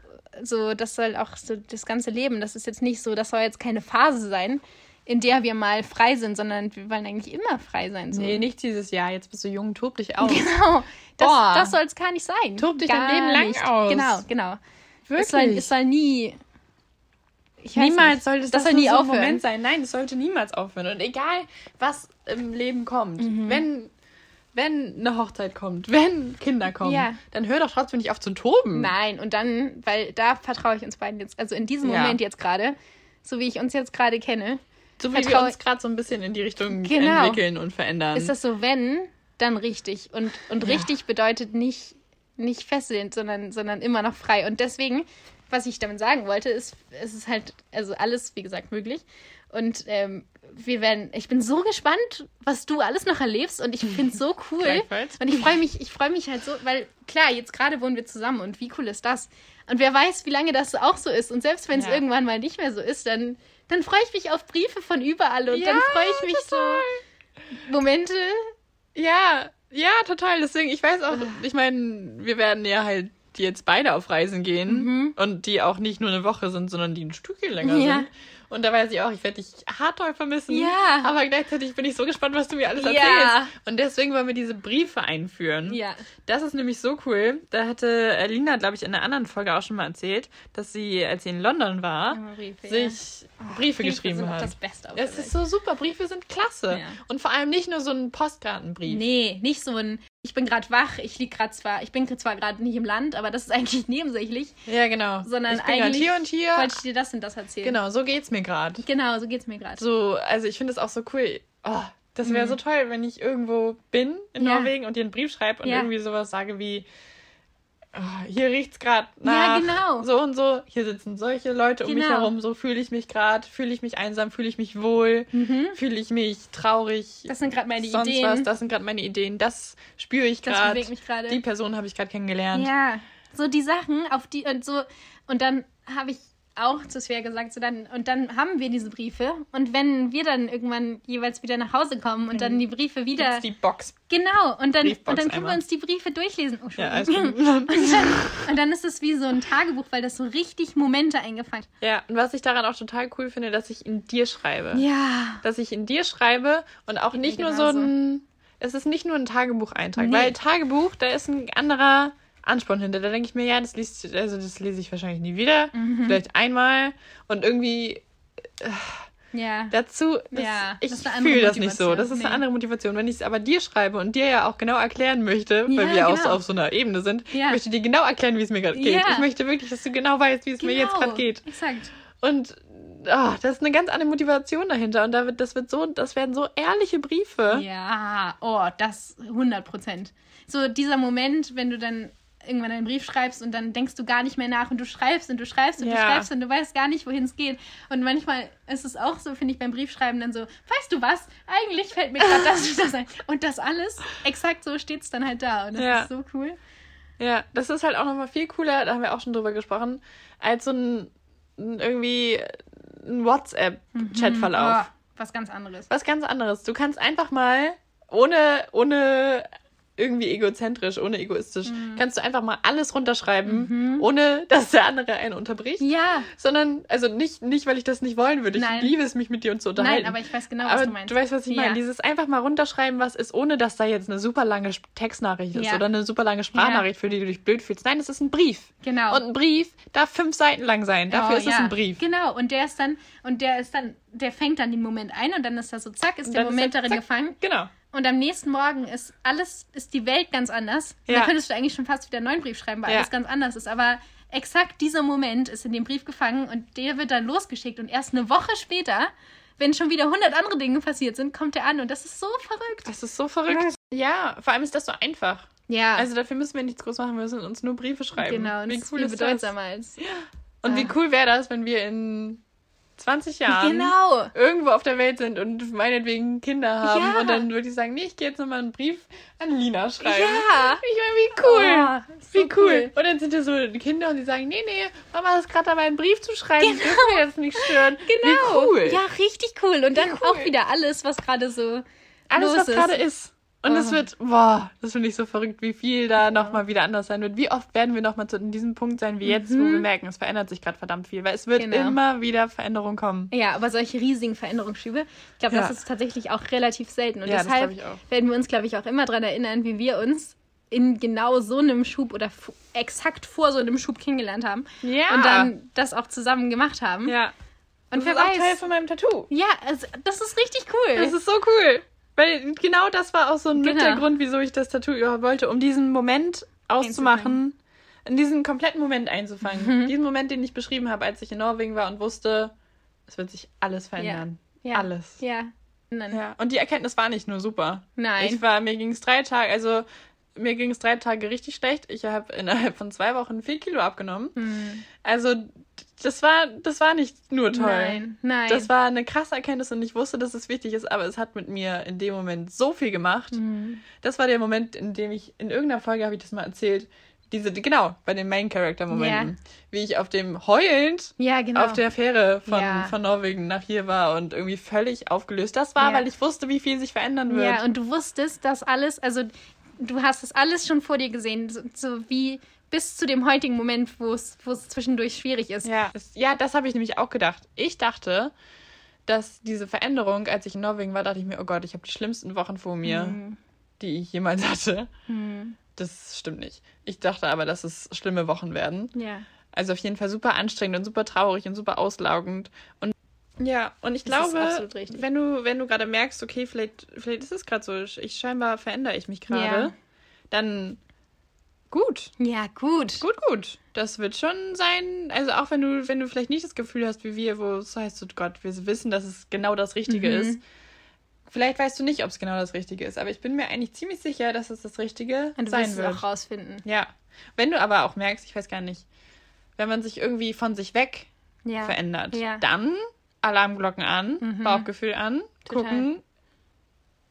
so, das soll auch so das ganze Leben, das ist jetzt nicht so, das soll jetzt keine Phase sein, in der wir mal frei sind, sondern wir wollen eigentlich immer frei sein. So. Nee, nicht dieses Jahr. Jetzt bist du jung, tob dich aus. Genau, das, Boah. das soll es gar nicht sein. Tob dich gar dein Leben lang nicht. aus. Genau, genau. Wirklich. Es soll, es soll nie. Niemals sollte es das soll nie so aufhören. Moment sein. Nein, es sollte niemals aufhören. Und egal, was im Leben kommt, Mhm. wenn, wenn eine Hochzeit kommt, wenn Kinder kommen, Ja. dann hör doch trotzdem nicht auf zu toben. Nein, und dann, weil da vertraue ich uns beiden jetzt, also in diesem Ja. Moment jetzt gerade, so wie ich uns jetzt gerade kenne, So wie wir uns gerade so ein bisschen in die Richtung Genau. entwickeln und verändern. ist das so, wenn, dann richtig. Und, und Ja. richtig bedeutet nicht, nicht fesselnd, sondern, sondern immer noch frei. Und deswegen, was ich damit sagen wollte, ist, es ist halt, also alles, wie gesagt, möglich. Und ähm, wir werden, ich bin so gespannt, was du alles noch erlebst und ich finde es so [LAUGHS] cool. Und ich freue mich, ich freue mich halt so, weil klar, jetzt gerade wohnen wir zusammen und wie cool ist das? Und wer weiß, wie lange das auch so ist. Und selbst wenn es Ja. irgendwann mal nicht mehr so ist, dann, dann freue ich mich auf Briefe von überall und dann Ja, freue ich mich so Momente. Ja, ja, total. Deswegen, ich weiß auch, ich meine, wir werden ja halt jetzt beide auf Reisen gehen und die auch nicht nur eine Woche sind, sondern die ein Stückchen länger Ja. sind. Und da weiß ich auch, ich werde dich hart doll vermissen. Ja. Aber gleichzeitig bin ich so gespannt, was du mir alles Ja. erzählst. Und deswegen wollen wir diese Briefe einführen. Ja. Das ist nämlich so cool. Da hatte Alina, glaube ich, in einer anderen Folge auch schon mal erzählt, dass sie, als sie in London war, Briefe, sich Briefe geschrieben sind hat. das Beste auf Es ist so super. Briefe sind klasse. Ja. Und vor allem nicht nur so ein Postkartenbrief. Nee, nicht so ein, ich bin gerade wach, ich lieg gerade zwar, ich bin zwar gerade nicht im Land, aber das ist eigentlich [LAUGHS] nebensächlich, Ja, genau. sondern ich bin eigentlich hier und hier. wollte ich dir das und das erzählen. Genau, so geht's mir gerade. Genau, so geht's mir gerade. So, also ich finde es auch so cool. Oh, das wäre so toll, wenn ich irgendwo bin in Mhm. Ja. Norwegen und dir einen Brief schreibe und Ja. irgendwie sowas sage wie hier riecht's gerade nach Ja, genau. so und so, hier sitzen solche Leute um mich Genau. herum, so fühle ich mich gerade, fühle ich mich einsam, fühle ich mich wohl, fühle ich mich traurig. Mhm. Das sind gerade meine sonst Ideen. was, das sind gerade meine Ideen, das spüre ich Das gerade. bewegt mich gerade. Die Person habe ich gerade kennengelernt. Ja, so die Sachen, auf die und so. Und dann habe ich auch zu Svea gesagt, so dann, und dann haben wir diese Briefe. Und wenn wir dann irgendwann jeweils wieder nach Hause kommen und dann die Briefe wieder. Gibt's die Box. Genau, und dann, Briefbox und dann können einmal. wir uns die Briefe durchlesen. Oh, Ja, [LAUGHS] und, dann, und dann ist es wie so ein Tagebuch, weil das so richtig Momente eingefangen hat. Ja, und was ich daran auch total cool finde, dass ich in dir schreibe. Ja. Dass ich in dir schreibe und auch nicht nur so genauso. ein. Es ist nicht nur ein Tagebucheintrag, Nee. weil Tagebuch, da ist ein anderer Ansporn hinter. Da denke ich mir, ja, das liest, also das lese ich wahrscheinlich nie wieder. Mhm. Vielleicht einmal. Und irgendwie Ja. dazu, das, Ja, ich fühle das nicht so. Das ist Nee. eine andere Motivation. Wenn ich es aber dir schreibe und dir ja auch genau erklären möchte, weil Ja, wir auch so genau. auf so einer Ebene sind, Ja. ich möchte dir genau erklären, wie es mir gerade geht. Ja. Ich möchte wirklich, dass du genau weißt, wie es mir jetzt gerade geht. Exakt. Und ah, das ist eine ganz andere Motivation dahinter. Und da wird, das wird so, das werden so ehrliche Briefe. Ja, oh, das 100 Prozent. So dieser Moment, wenn du dann irgendwann einen Brief schreibst und dann denkst du gar nicht mehr nach und du schreibst und du schreibst und du Ja. schreibst und du weißt gar nicht, wohin es geht. Und manchmal ist es auch so, finde ich, beim Briefschreiben dann so, weißt du was, eigentlich fällt mir gerade das und das ein. Und das alles, exakt so steht es dann halt da. Und das Ja. ist so cool. Ja, das ist halt auch nochmal viel cooler, da haben wir auch schon drüber gesprochen, als so ein, irgendwie ein WhatsApp-Chatverlauf. Oh, was ganz anderes. Was ganz anderes. Du kannst einfach mal, ohne, ohne irgendwie egozentrisch, ohne egoistisch, Mhm. kannst du einfach mal alles runterschreiben, ohne dass der andere einen unterbricht. Ja, Sondern, also nicht, nicht, weil ich das nicht wollen würde. Ich Nein. liebe es, mich mit dir zu unterhalten. nein, aber ich weiß genau, was aber du meinst. du weißt, was ich Ja. meine. Dieses einfach mal runterschreiben, was ist, ohne dass da jetzt eine super lange Textnachricht ist Ja. oder eine super lange Sprachnachricht, für die du dich blöd fühlst. Nein, es ist ein Brief. Genau. Und ein Brief darf fünf Seiten lang sein. Dafür Oh, ist es ja. ein Brief. Genau, und der ist dann, und der ist dann, der fängt dann den Moment ein und dann ist er so, zack, ist Und der ist Moment er- darin zack. gefangen. Genau. Und am nächsten Morgen ist alles, ist die Welt ganz anders. Ja. Da könntest du eigentlich schon fast wieder einen neuen Brief schreiben, weil Ja. alles ganz anders ist. Aber exakt dieser Moment ist in dem Brief gefangen und der wird dann losgeschickt. Und erst eine Woche später, wenn schon wieder 100 andere Dinge passiert sind, kommt er an. Und das ist so verrückt. Das ist so verrückt. Ja, vor allem ist das so einfach. Ja, Also dafür müssen wir nichts groß machen, wir müssen uns nur Briefe schreiben. genau. Und Wie das ist cool viel ist das? bedeutsamer als. Und wie cool wäre das, wenn wir in 20 Jahren Genau. irgendwo auf der Welt sind und meinetwegen Kinder haben Ja. und dann würde ich sagen, nee, ich gehe jetzt nochmal einen Brief an Lina schreiben. Ja. Ich meine, wie cool. Oh, so wie cool. Und dann sind da so die Kinder und die sagen, nee, nee, Mama ist gerade dabei, einen Brief zu schreiben. Genau. Dürfen wir jetzt nicht stören. Genau. Wie cool. Ja, richtig cool. Und dann cool. auch wieder alles, was gerade so Alles, los was gerade ist. Und es Oh. wird, boah, das finde ich so verrückt, wie viel da nochmal wieder anders sein wird. Wie oft werden wir nochmal zu in diesem Punkt sein wie jetzt, wo wir merken, es verändert sich gerade verdammt viel. Weil es wird Mhm. Genau. immer wieder Veränderung kommen. Ja, aber solche riesigen Veränderungsschübe, ich glaube, Ja. das ist tatsächlich auch relativ selten. Und Ja, deshalb auch. werden wir uns, glaube ich, auch immer daran erinnern, wie wir uns in genau so einem Schub oder exakt vor so einem Schub kennengelernt haben. Ja. Und dann das auch zusammen gemacht haben. Ja. Und das wer ist auch weiß. Teil von meinem Tattoo. ja, also, das ist richtig cool. Das ist so cool. Weil genau das war auch so ein Genau. der Grund, wieso ich das Tattoo überhaupt wollte, um diesen Moment auszumachen, in diesen kompletten Moment einzufangen. Mhm. Diesen Moment, den ich beschrieben habe, als ich in Norwegen war und wusste, es wird sich alles verändern. ja. Alles. Ja. Nein. Ja. Und die Erkenntnis war nicht nur super. Nein. Ich war, mir ging es drei Tage, also mir ging es drei Tage richtig schlecht. Ich habe innerhalb von zwei Wochen vier Kilo abgenommen. Hm. Also das war, das war nicht nur toll. Nein, nein. Das war eine krasse Erkenntnis und ich wusste, dass es wichtig ist, aber es hat mit mir in dem Moment so viel gemacht. Hm. Das war der Moment, in dem ich, in irgendeiner Folge habe ich das mal erzählt, diese, genau, bei den Main-Character-Momenten, wie ich auf dem heulend ja, genau. auf der Fähre von, Ja. von Norwegen nach hier war und irgendwie völlig aufgelöst. Das war, Ja. weil ich wusste, wie viel sich verändern wird. Ja, und du wusstest, dass alles, also du hast das alles schon vor dir gesehen, so, so wie bis zu dem heutigen Moment, wo es zwischendurch schwierig ist. Ja, das, ja, das habe ich nämlich auch gedacht. Ich dachte, dass diese Veränderung, als ich in Norwegen war, dachte ich mir, oh Gott, ich habe die schlimmsten Wochen vor mir, Mhm. die ich jemals hatte. Hm. Das stimmt nicht. Ich dachte aber, dass es schlimme Wochen werden. Ja. Also auf jeden Fall super anstrengend und super traurig und super auslaugend. Und ja, und ich Das glaube, wenn du, wenn du gerade merkst, okay, vielleicht, vielleicht ist es gerade so, ich scheinbar verändere ich mich gerade, Ja. dann gut. Ja, gut. Gut, gut. Das wird schon sein. Also auch wenn du, wenn du vielleicht nicht das Gefühl hast wie wir, wo es heißt, oh Gott, wir wissen, dass es genau das Richtige Mhm. ist. vielleicht weißt du nicht, ob es genau das Richtige ist, aber ich bin mir eigentlich ziemlich sicher, dass es das Richtige Und du sein wirst es wird. auch rausfinden. Ja. Wenn du aber auch merkst, ich weiß gar nicht, wenn man sich irgendwie von sich weg Ja. verändert, Ja. dann Alarmglocken an, Mhm. Bauchgefühl an, Total. gucken,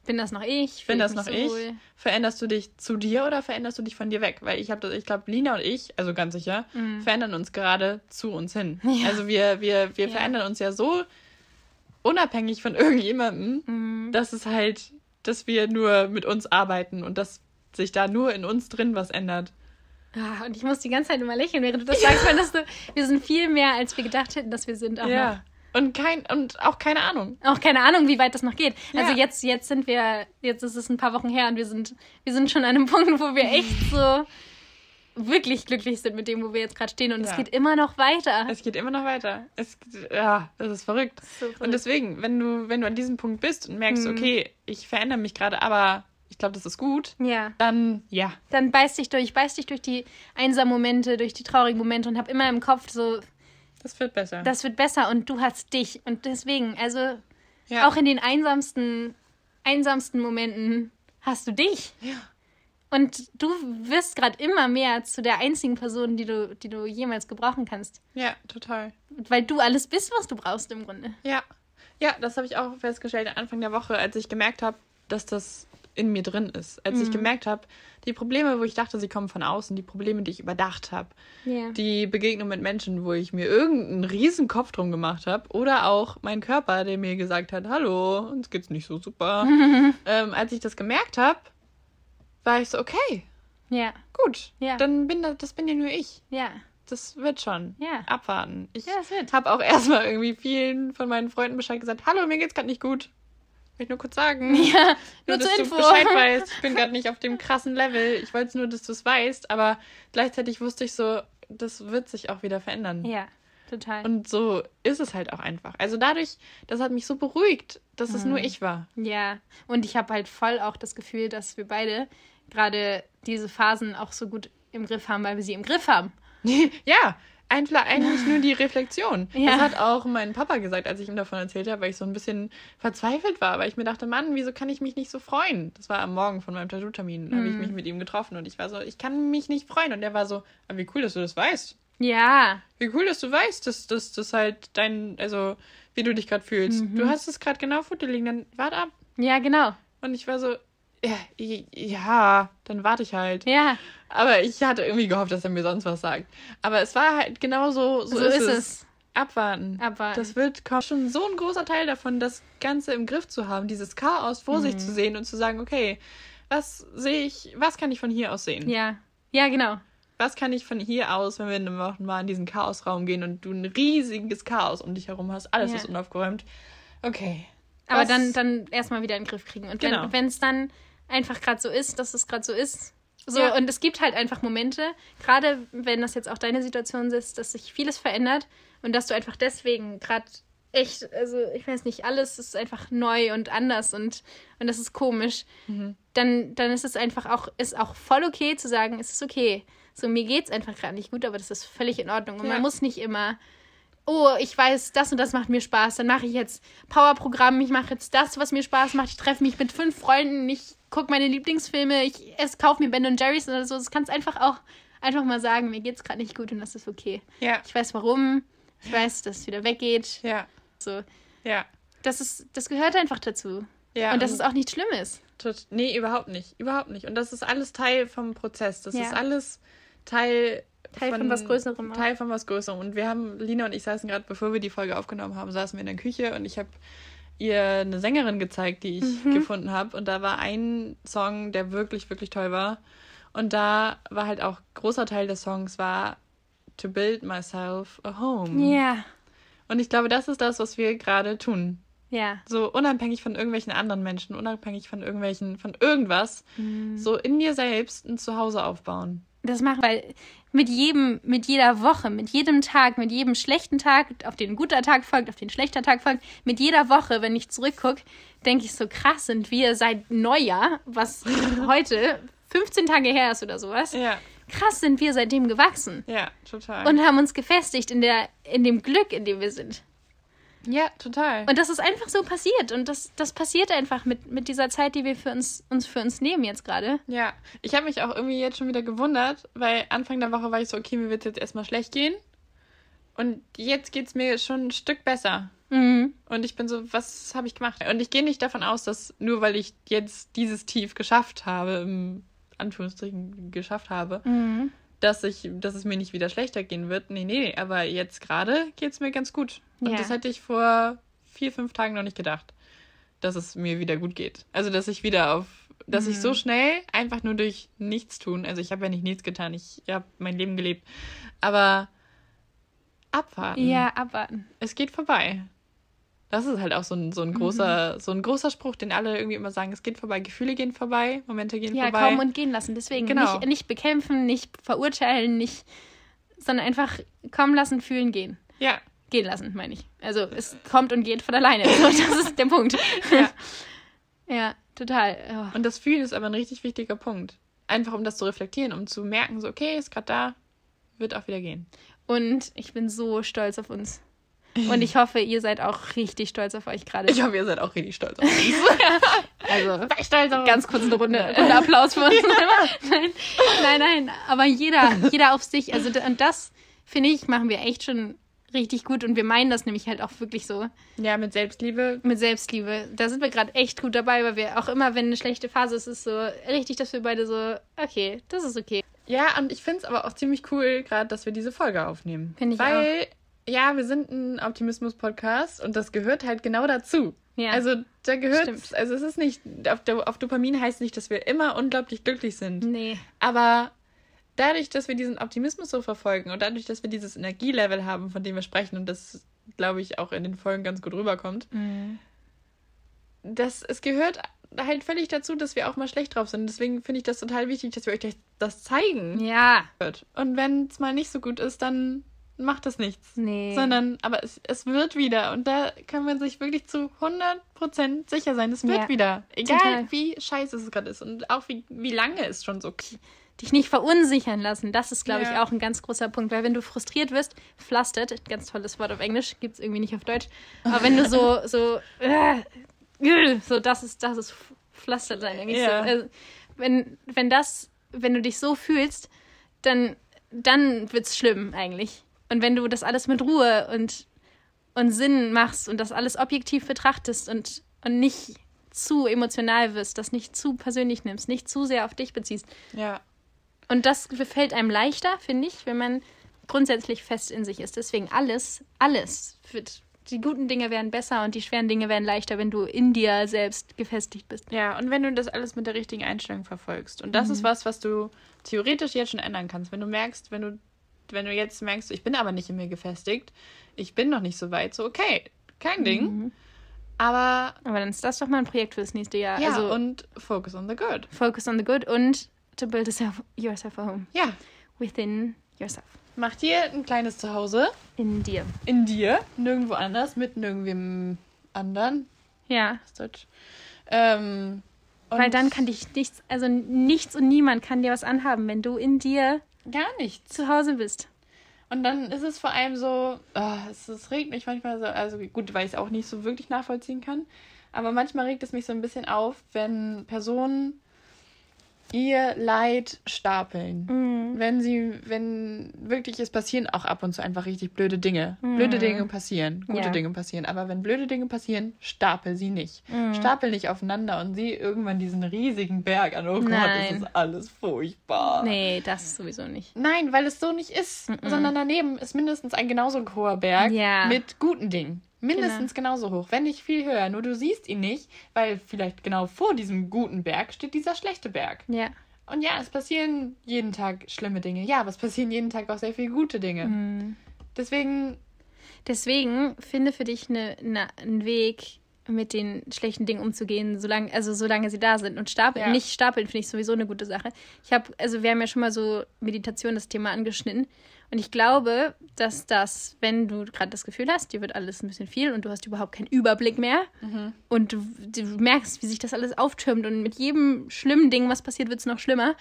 Bin das noch ich? bin das noch so ich? wohl? Veränderst du dich zu dir oder veränderst du dich von dir weg? Weil ich habe, ich glaube, Lina und ich, also ganz sicher, verändern uns gerade zu uns hin. Mhm. Ja. Also wir, wir, wir Ja. verändern uns ja so unabhängig von [LAUGHS] irgendjemandem, Mhm. dass es halt, dass wir nur mit uns arbeiten und dass sich da nur in uns drin was ändert. Ah, und ich muss die ganze Zeit immer lächeln, während du das sagst, weil das so, wir sind viel mehr, als wir gedacht hätten, dass wir sind. Auch ja. Und kein, und auch keine Ahnung. Auch keine Ahnung, wie weit das noch geht. Also Ja. jetzt, jetzt sind wir, jetzt ist es ein paar Wochen her und wir sind, wir sind schon an einem [LAUGHS] Punkt, wo wir echt so wirklich glücklich sind mit dem, wo wir jetzt gerade stehen. Und es Ja. geht immer noch weiter. Es geht immer noch weiter. Es, ja, das ist verrückt. So verrückt. Und deswegen, wenn du, wenn du an diesem Punkt bist und merkst, Mhm. okay, ich verändere mich gerade, aber ich glaube, das ist gut, ja. dann ja. Dann beiß dich durch, beiß dich durch die einsamen Momente, durch die traurigen Momente und hab immer im Kopf so, Das wird besser. das wird besser und du hast dich. Und deswegen, also ja. auch in den einsamsten, einsamsten Momenten hast du dich. ja. Und du wirst gerade immer mehr zu der einzigen Person, die du, die du jemals gebrauchen kannst. ja, total. Weil du alles bist, was du brauchst im Grunde. Ja. Ja, das habe ich auch festgestellt Anfang der Woche, als ich gemerkt habe, dass das in mir drin ist. Als Mhm. ich gemerkt habe, die Probleme, wo ich dachte, sie kommen von außen, die Probleme, die ich überdacht habe, Ja. die Begegnung mit Menschen, wo ich mir irgendeinen riesen Kopf drum gemacht habe, oder auch mein Körper, der mir gesagt hat, hallo, uns geht's nicht so super. [LAUGHS] ähm, als ich das gemerkt habe, war ich so, okay, Ja. gut, Ja. dann bin das, das bin ja nur ich. Ja. Das wird schon. Ja. Abwarten. Ich Ja, habe auch [LAUGHS] erstmal irgendwie vielen von meinen Freunden Bescheid gesagt, hallo, mir geht's gerade nicht gut. Will ich nur kurz sagen. [LAUGHS] Ja, Nur, nur dass zur du Info. Bescheid [LAUGHS] weißt. Ich bin gerade nicht auf dem krassen Level. Ich wollte nur, dass du es weißt, aber gleichzeitig wusste ich so, das wird sich auch wieder verändern. Ja, total. Und so ist es halt auch einfach. Also dadurch, das hat mich so beruhigt, dass es Mhm. nur ich war. Ja, und ich habe halt voll auch das Gefühl, dass wir beide gerade diese Phasen auch so gut im Griff haben, weil wir sie im Griff haben. [LAUGHS] ja, eigentlich nur die Reflexion. [LAUGHS] Ja. Das hat auch mein Papa gesagt, als ich ihm davon erzählt habe, weil ich so ein bisschen verzweifelt war, weil ich mir dachte, Mann, wieso kann ich mich nicht so freuen? Das war am Morgen von meinem Tattoo-Termin. Da habe ich Mhm. mich mit ihm getroffen und ich war so, ich kann mich nicht freuen. Und er war so, ah, wie cool, dass du das weißt. Ja, Wie cool, dass du weißt, dass das halt dein, also wie du dich gerade fühlst. Mhm. Du hast es gerade genau vor dir liegen, dann wart ab. ja, genau. Und ich war so, ja, ja, dann warte ich halt. Ja, Aber ich hatte irgendwie gehofft, dass er mir sonst was sagt. Aber es war halt genau so, so, so, ist es. Abwarten. Aber Das wird schon so ein großer Teil davon, das Ganze im Griff zu haben, dieses Chaos vor Mhm. sich zu sehen und zu sagen, okay, was sehe ich, was kann ich von hier aus sehen? ja, ja, genau. Was kann ich von hier aus, wenn wir eine Woche mal in diesen Chaosraum gehen und du ein riesiges Chaos um dich herum hast, alles Ja. ist unaufgeräumt. Okay. Aber Was- dann, dann erstmal wieder in den Griff kriegen. Und Genau. wenn es dann einfach gerade so ist, dass es gerade so ist. So, Ja. und es gibt halt einfach Momente, gerade wenn das jetzt auch deine Situation ist, dass sich vieles verändert und dass du einfach deswegen gerade echt, also ich weiß nicht, alles ist einfach neu und anders und, und das ist komisch. Mhm. Dann, dann ist es einfach auch, ist auch voll okay zu sagen, es ist okay. So, mir geht's einfach gerade nicht gut, aber das ist völlig in Ordnung. Und Ja. man muss nicht immer oh, ich weiß, das und das macht mir Spaß, dann mache ich jetzt Powerprogramm, ich mache jetzt das, was mir Spaß macht, ich treffe mich mit fünf Freunden, ich gucke meine Lieblingsfilme, ich esse, kaufe mir Ben und Jerry's oder so. Das kannst einfach auch einfach mal sagen, mir geht's gerade nicht gut und das ist okay. Ja, Ich weiß warum, ich weiß, dass es wieder weggeht. ja, So, ja. das ist, das gehört einfach dazu. Ja, und dass es auch nichts Schlimmes. Tot- Nee, überhaupt nicht. Überhaupt nicht. Und das ist alles Teil vom Prozess. Das Ja. ist alles Teil, Teil von was Größerem auch. Teil von was Größerem. Und wir haben, Lina und ich saßen gerade, bevor wir die Folge aufgenommen haben, saßen wir in der Küche und ich habe ihr eine Sängerin gezeigt, die ich Mhm. gefunden habe. Und da war ein Song, der wirklich, wirklich toll war. Und da war halt auch großer Teil des Songs war To build myself a home. Ja, Und ich glaube, das ist das, was wir gerade tun. ja. So unabhängig von irgendwelchen anderen Menschen, unabhängig von irgendwelchen, von irgendwas, Mhm. so in dir selbst ein Zuhause aufbauen. Das machen, weil mit jedem, mit jeder Woche, mit jedem Tag, mit jedem schlechten Tag, auf den ein guter Tag folgt, auf den ein schlechter Tag folgt, mit jeder Woche, wenn ich zurückgucke, denke ich so krass sind wir seit Neujahr, was [LAUGHS] heute 15 Tage her ist oder sowas. Ja, Krass sind wir seitdem gewachsen ja, total. und haben uns gefestigt in der, in dem Glück, in dem wir sind. Ja, total. Und das ist einfach so passiert. Und das, das passiert einfach mit, mit dieser Zeit, die wir für uns, uns für uns nehmen jetzt gerade. Ja, ich habe mich auch irgendwie jetzt schon wieder gewundert, weil Anfang der Woche war ich so, okay, mir wird jetzt erstmal schlecht gehen. Und jetzt geht es mir schon ein Stück besser. Mhm. Und ich bin so, was habe ich gemacht? Und ich gehe nicht davon aus, dass nur weil ich jetzt dieses Tief geschafft habe, im Anführungsstrichen geschafft habe, Mhm. Dass ich, dass es mir nicht wieder schlechter gehen wird. Nee, nee, aber jetzt gerade geht es mir ganz gut. Und Ja. das hätte ich vor vier, fünf Tagen noch nicht gedacht, dass es mir wieder gut geht. Also, dass ich wieder auf, dass ich Mhm. so schnell einfach nur durch nichts tun, also ich habe ja nicht nichts getan, ich habe mein Leben gelebt, aber abwarten. Ja, abwarten. Es geht vorbei. Das ist halt auch so ein, so ein großer, Mhm. so ein großer Spruch, den alle irgendwie immer sagen, es geht vorbei, Gefühle gehen vorbei, Momente gehen Ja, vorbei. kommen und gehen lassen. Deswegen Genau. nicht, nicht bekämpfen, nicht verurteilen, nicht, sondern einfach kommen lassen, fühlen, gehen. ja, Gehen lassen, meine ich. Also es kommt und geht von alleine. So, [LAUGHS] das ist der Punkt. Ja. [LAUGHS] ja, total. Oh. Und das Fühlen ist aber ein richtig wichtiger Punkt. Einfach um das zu reflektieren, um zu merken, so, okay, ist gerade da, wird auch wieder gehen. Und ich bin so stolz auf uns. Und ich hoffe, ihr seid auch richtig stolz auf euch gerade. Ich hoffe, ihr seid auch richtig stolz auf uns. [LAUGHS] Also stolz auf ganz kurz eine Runde, Runde Applaus für uns. [LAUGHS] nein, nein, nein. Aber jeder, jeder auf sich. Also und das finde ich machen wir echt schon richtig gut und wir meinen das nämlich halt auch wirklich so Ja, mit Selbstliebe. mit Selbstliebe. Da sind wir gerade echt gut dabei, weil wir auch immer, wenn eine schlechte Phase ist, ist so richtig, dass wir beide so okay, das ist okay. Ja, und ich finde es aber auch ziemlich cool, gerade, dass wir diese Folge aufnehmen. Find ich Weil, ja, wir sind ein Optimismus-Podcast und das gehört halt genau dazu. Ja. Also, da gehört Stimmt. Also, es ist nicht, auf, auf Dopamin heißt nicht, dass wir immer unglaublich glücklich sind. Nee. Aber dadurch, dass wir diesen Optimismus so verfolgen und dadurch, dass wir dieses Energielevel haben, von dem wir sprechen und das, glaube ich, auch in den Folgen ganz gut rüberkommt, das, es gehört halt völlig dazu, dass wir auch mal schlecht drauf sind. Deswegen finde ich das total wichtig, dass wir euch das zeigen. Ja. Und wenn es mal nicht so gut ist, dann macht das nichts. Nee. Sondern, aber es, es wird wieder. Und da kann man sich wirklich zu 100% sicher sein, es wird Ja, wieder. Egal total. wie scheiße es gerade ist und auch wie, wie lange es schon so dich nicht verunsichern lassen. Das ist, glaube ich, Ja. auch ein ganz großer Punkt. Weil wenn du frustriert wirst, flustered, ganz tolles Wort auf Englisch, gibt es irgendwie nicht auf Deutsch. Aber wenn du so, [LAUGHS] so, äh, äh, so, das ist, das ist flustered sein. Ja. so, äh, wenn, wenn das, wenn du dich so fühlst, dann, dann wird's schlimm eigentlich. Und wenn du das alles mit Ruhe und, und Sinn machst und das alles objektiv betrachtest und, und nicht zu emotional wirst, das nicht zu persönlich nimmst, nicht zu sehr auf dich beziehst, Ja. und das fällt einem leichter, finde ich, wenn man grundsätzlich fest in sich ist. Deswegen alles, alles wird. Die guten Dinge werden besser und die schweren Dinge werden leichter, wenn du in dir selbst gefestigt bist. Ja, und wenn du das alles mit der richtigen Einstellung verfolgst. Und das Mhm. ist was, was du theoretisch jetzt schon ändern kannst. Wenn du merkst, wenn du, wenn du jetzt merkst, ich bin aber nicht in mir gefestigt, ich bin noch nicht so weit, so okay, kein Ding. Mhm. Aber Aber dann ist das doch mal ein Projekt fürs nächste Jahr. ja, also und focus on the good. focus on the good und to build yourself, yourself a home Ja, within yourself. mach dir ein kleines Zuhause In dir. in dir, nirgendwo anders, mit nirgendwem anderen. Ja. Das Deutsch. Ähm, Weil dann kann dich nichts, also nichts und niemand kann dir was anhaben, wenn du in dir gar nichts. zu Hause bist. Und dann ist es vor allem so, ah, es, es regt mich manchmal so, also gut, weil ich es auch nicht so wirklich nachvollziehen kann, aber manchmal regt es mich so ein bisschen auf, wenn Personen ihr Leid stapeln. Mhm. Wenn sie, wenn wirklich es passieren auch ab und zu einfach richtig blöde Dinge. Blöde Dinge passieren, gute Mhm. Ja. Dinge passieren. Aber wenn blöde Dinge passieren, stapel sie nicht. Mhm. Stapel nicht aufeinander und sieh irgendwann diesen riesigen Berg an. Oh Gott, Nein. das ist alles furchtbar. Nee, das sowieso nicht. Nein, weil es so nicht ist, sondern daneben ist mindestens ein genauso hoher Berg Ja. mit guten Dingen. Mindestens genauso hoch, wenn nicht viel höher. Nur du siehst ihn nicht, weil vielleicht genau vor diesem guten Berg steht dieser schlechte Berg. Ja. Und ja, es passieren jeden Tag schlimme Dinge. Ja, aber es passieren jeden Tag auch sehr viele gute Dinge. Mhm. Deswegen, Deswegen finde für dich eine, eine, einen Weg, mit den schlechten Dingen umzugehen, solange, also solange sie da sind. Und stapeln, Ja. nicht stapeln finde ich sowieso eine gute Sache. Ich habe, also wir haben ja schon mal so Meditation das Thema angeschnitten. Und ich glaube, dass das, wenn du gerade das Gefühl hast, dir wird alles ein bisschen viel und du hast überhaupt keinen Überblick mehr und du, du merkst, wie sich das alles auftürmt und mit jedem schlimmen Ding, was passiert, wird es noch schlimmer,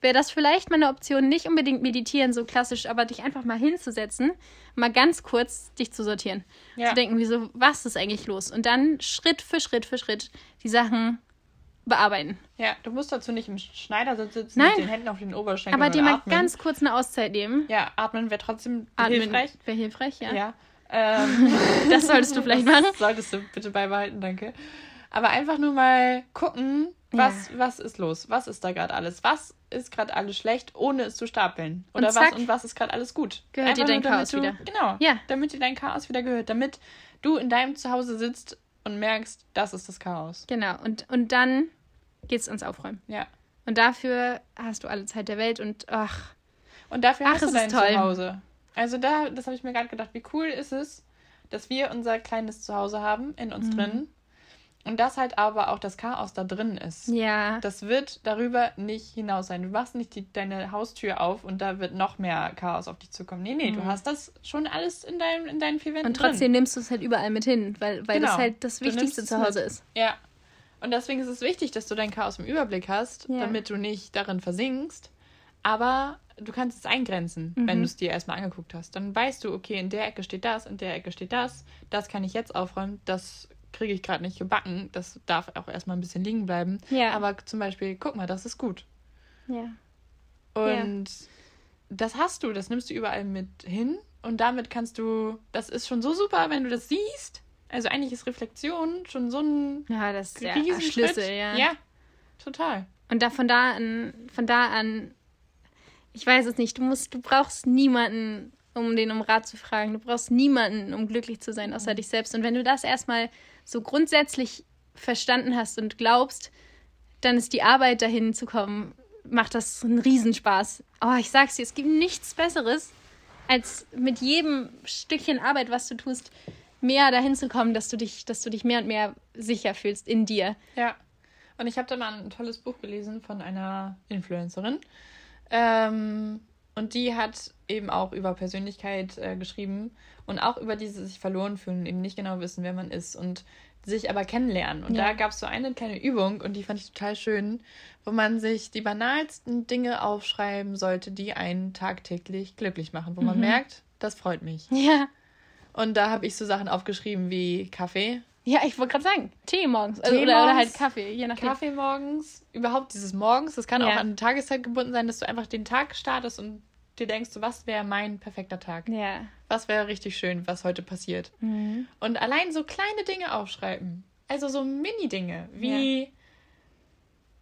wäre das vielleicht mal eine Option, nicht unbedingt meditieren, so klassisch, aber dich einfach mal hinzusetzen, mal ganz kurz dich zu sortieren. Ja. Zu denken, wieso, was ist eigentlich los? Und dann Schritt für Schritt für Schritt die Sachen bearbeiten. Ja, du musst dazu nicht im Schneidersitz sitzen Nein. mit den Händen auf den Oberschenkeln Aber dir und mal ganz kurz eine Auszeit nehmen. Ja, atmen wäre trotzdem Atmen hilfreich. wäre hilfreich, ja. Ja. Ähm, [LAUGHS] Das solltest du vielleicht das machen. Solltest du bitte beibehalten, danke. Aber einfach nur mal gucken, was, was ist los? Was ist da gerade alles? Was ist gerade alles schlecht, ohne es zu stapeln? Und Oder zack, was und was ist gerade alles gut? gehört dir Einfach dein nur, Chaos du, wieder. Genau. Ja. Damit dir dein Chaos wieder gehört. Damit du in deinem Zuhause sitzt und merkst, das ist das Chaos. Genau. Und, und dann geht's ans Aufräumen. Ja. Und dafür hast du alle Zeit der Welt und ach, Und dafür Ach, hast du es dein ist toll. Zuhause. Also da, das habe ich mir gerade gedacht, wie cool ist es, dass wir unser kleines Zuhause haben in Mhm. uns drin und dass halt aber auch das Chaos da drin ist. ja. Das wird darüber nicht hinaus sein. Du machst nicht die, deine Haustür auf und da wird noch mehr Chaos auf dich zukommen. Nee, nee, du hast das schon alles in, deinem, in deinen vier Wänden Mhm. Und trotzdem drin. nimmst du es halt überall mit hin, weil, weil das Genau. halt das Wichtigste zu es Hause mit. ist. Ja. Und deswegen ist es wichtig, dass du dein Chaos im Überblick hast, Ja. damit du nicht darin versinkst. Aber du kannst es eingrenzen, Mhm. wenn du es dir erstmal angeguckt hast. Dann weißt du, okay, in der Ecke steht das, in der Ecke steht das. Das kann ich jetzt aufräumen, das kriege ich gerade nicht gebacken. Das darf auch erstmal ein bisschen liegen bleiben. Ja. Aber zum Beispiel, guck mal, das ist gut. Ja. Und das hast du, das nimmst du überall mit hin. Und damit kannst du, das ist schon so super, wenn du das siehst. Also eigentlich ist Reflexion schon so ein Ja, das ist der. Schlüssel, ja. Ja, total. Und da von da an, von da an, ich weiß es nicht, du musst, du brauchst niemanden, um den um Rat zu fragen. Du brauchst niemanden, um glücklich zu sein, außer dich selbst. Und wenn du das erstmal so grundsätzlich verstanden hast und glaubst, dann ist die Arbeit dahin zu kommen, macht das einen Riesenspaß. Oh, ich sag's dir, es gibt nichts Besseres, als mit jedem Stückchen Arbeit, was du tust, mehr dahin zu kommen, dass du dich, dass du dich mehr und mehr sicher fühlst in dir. Ja. Und ich habe da mal ein tolles Buch gelesen von einer Influencerin. Ähm, und die hat eben auch über Persönlichkeit äh, geschrieben und auch über dieses sich verloren fühlen, eben nicht genau wissen, wer man ist und sich aber kennenlernen. Und Ja. da gab es so eine kleine Übung und die fand ich total schön, wo man sich die banalsten Dinge aufschreiben sollte, die einen tagtäglich glücklich machen, wo man merkt, das freut mich. Ja. Und da habe ich so Sachen aufgeschrieben wie Kaffee, Ja, ich wollte gerade sagen, Tee morgens. Also, Tee oder, oder morgens, halt Kaffee, je nachdem. Kaffee morgens, überhaupt dieses Morgens, das kann Ja. auch an die Tageszeit gebunden sein, dass du einfach den Tag startest und dir denkst, so, was wäre mein perfekter Tag? Ja. Was wäre richtig schön, was heute passiert? Mhm. Und allein so kleine Dinge aufschreiben. Also so Mini-Dinge, wie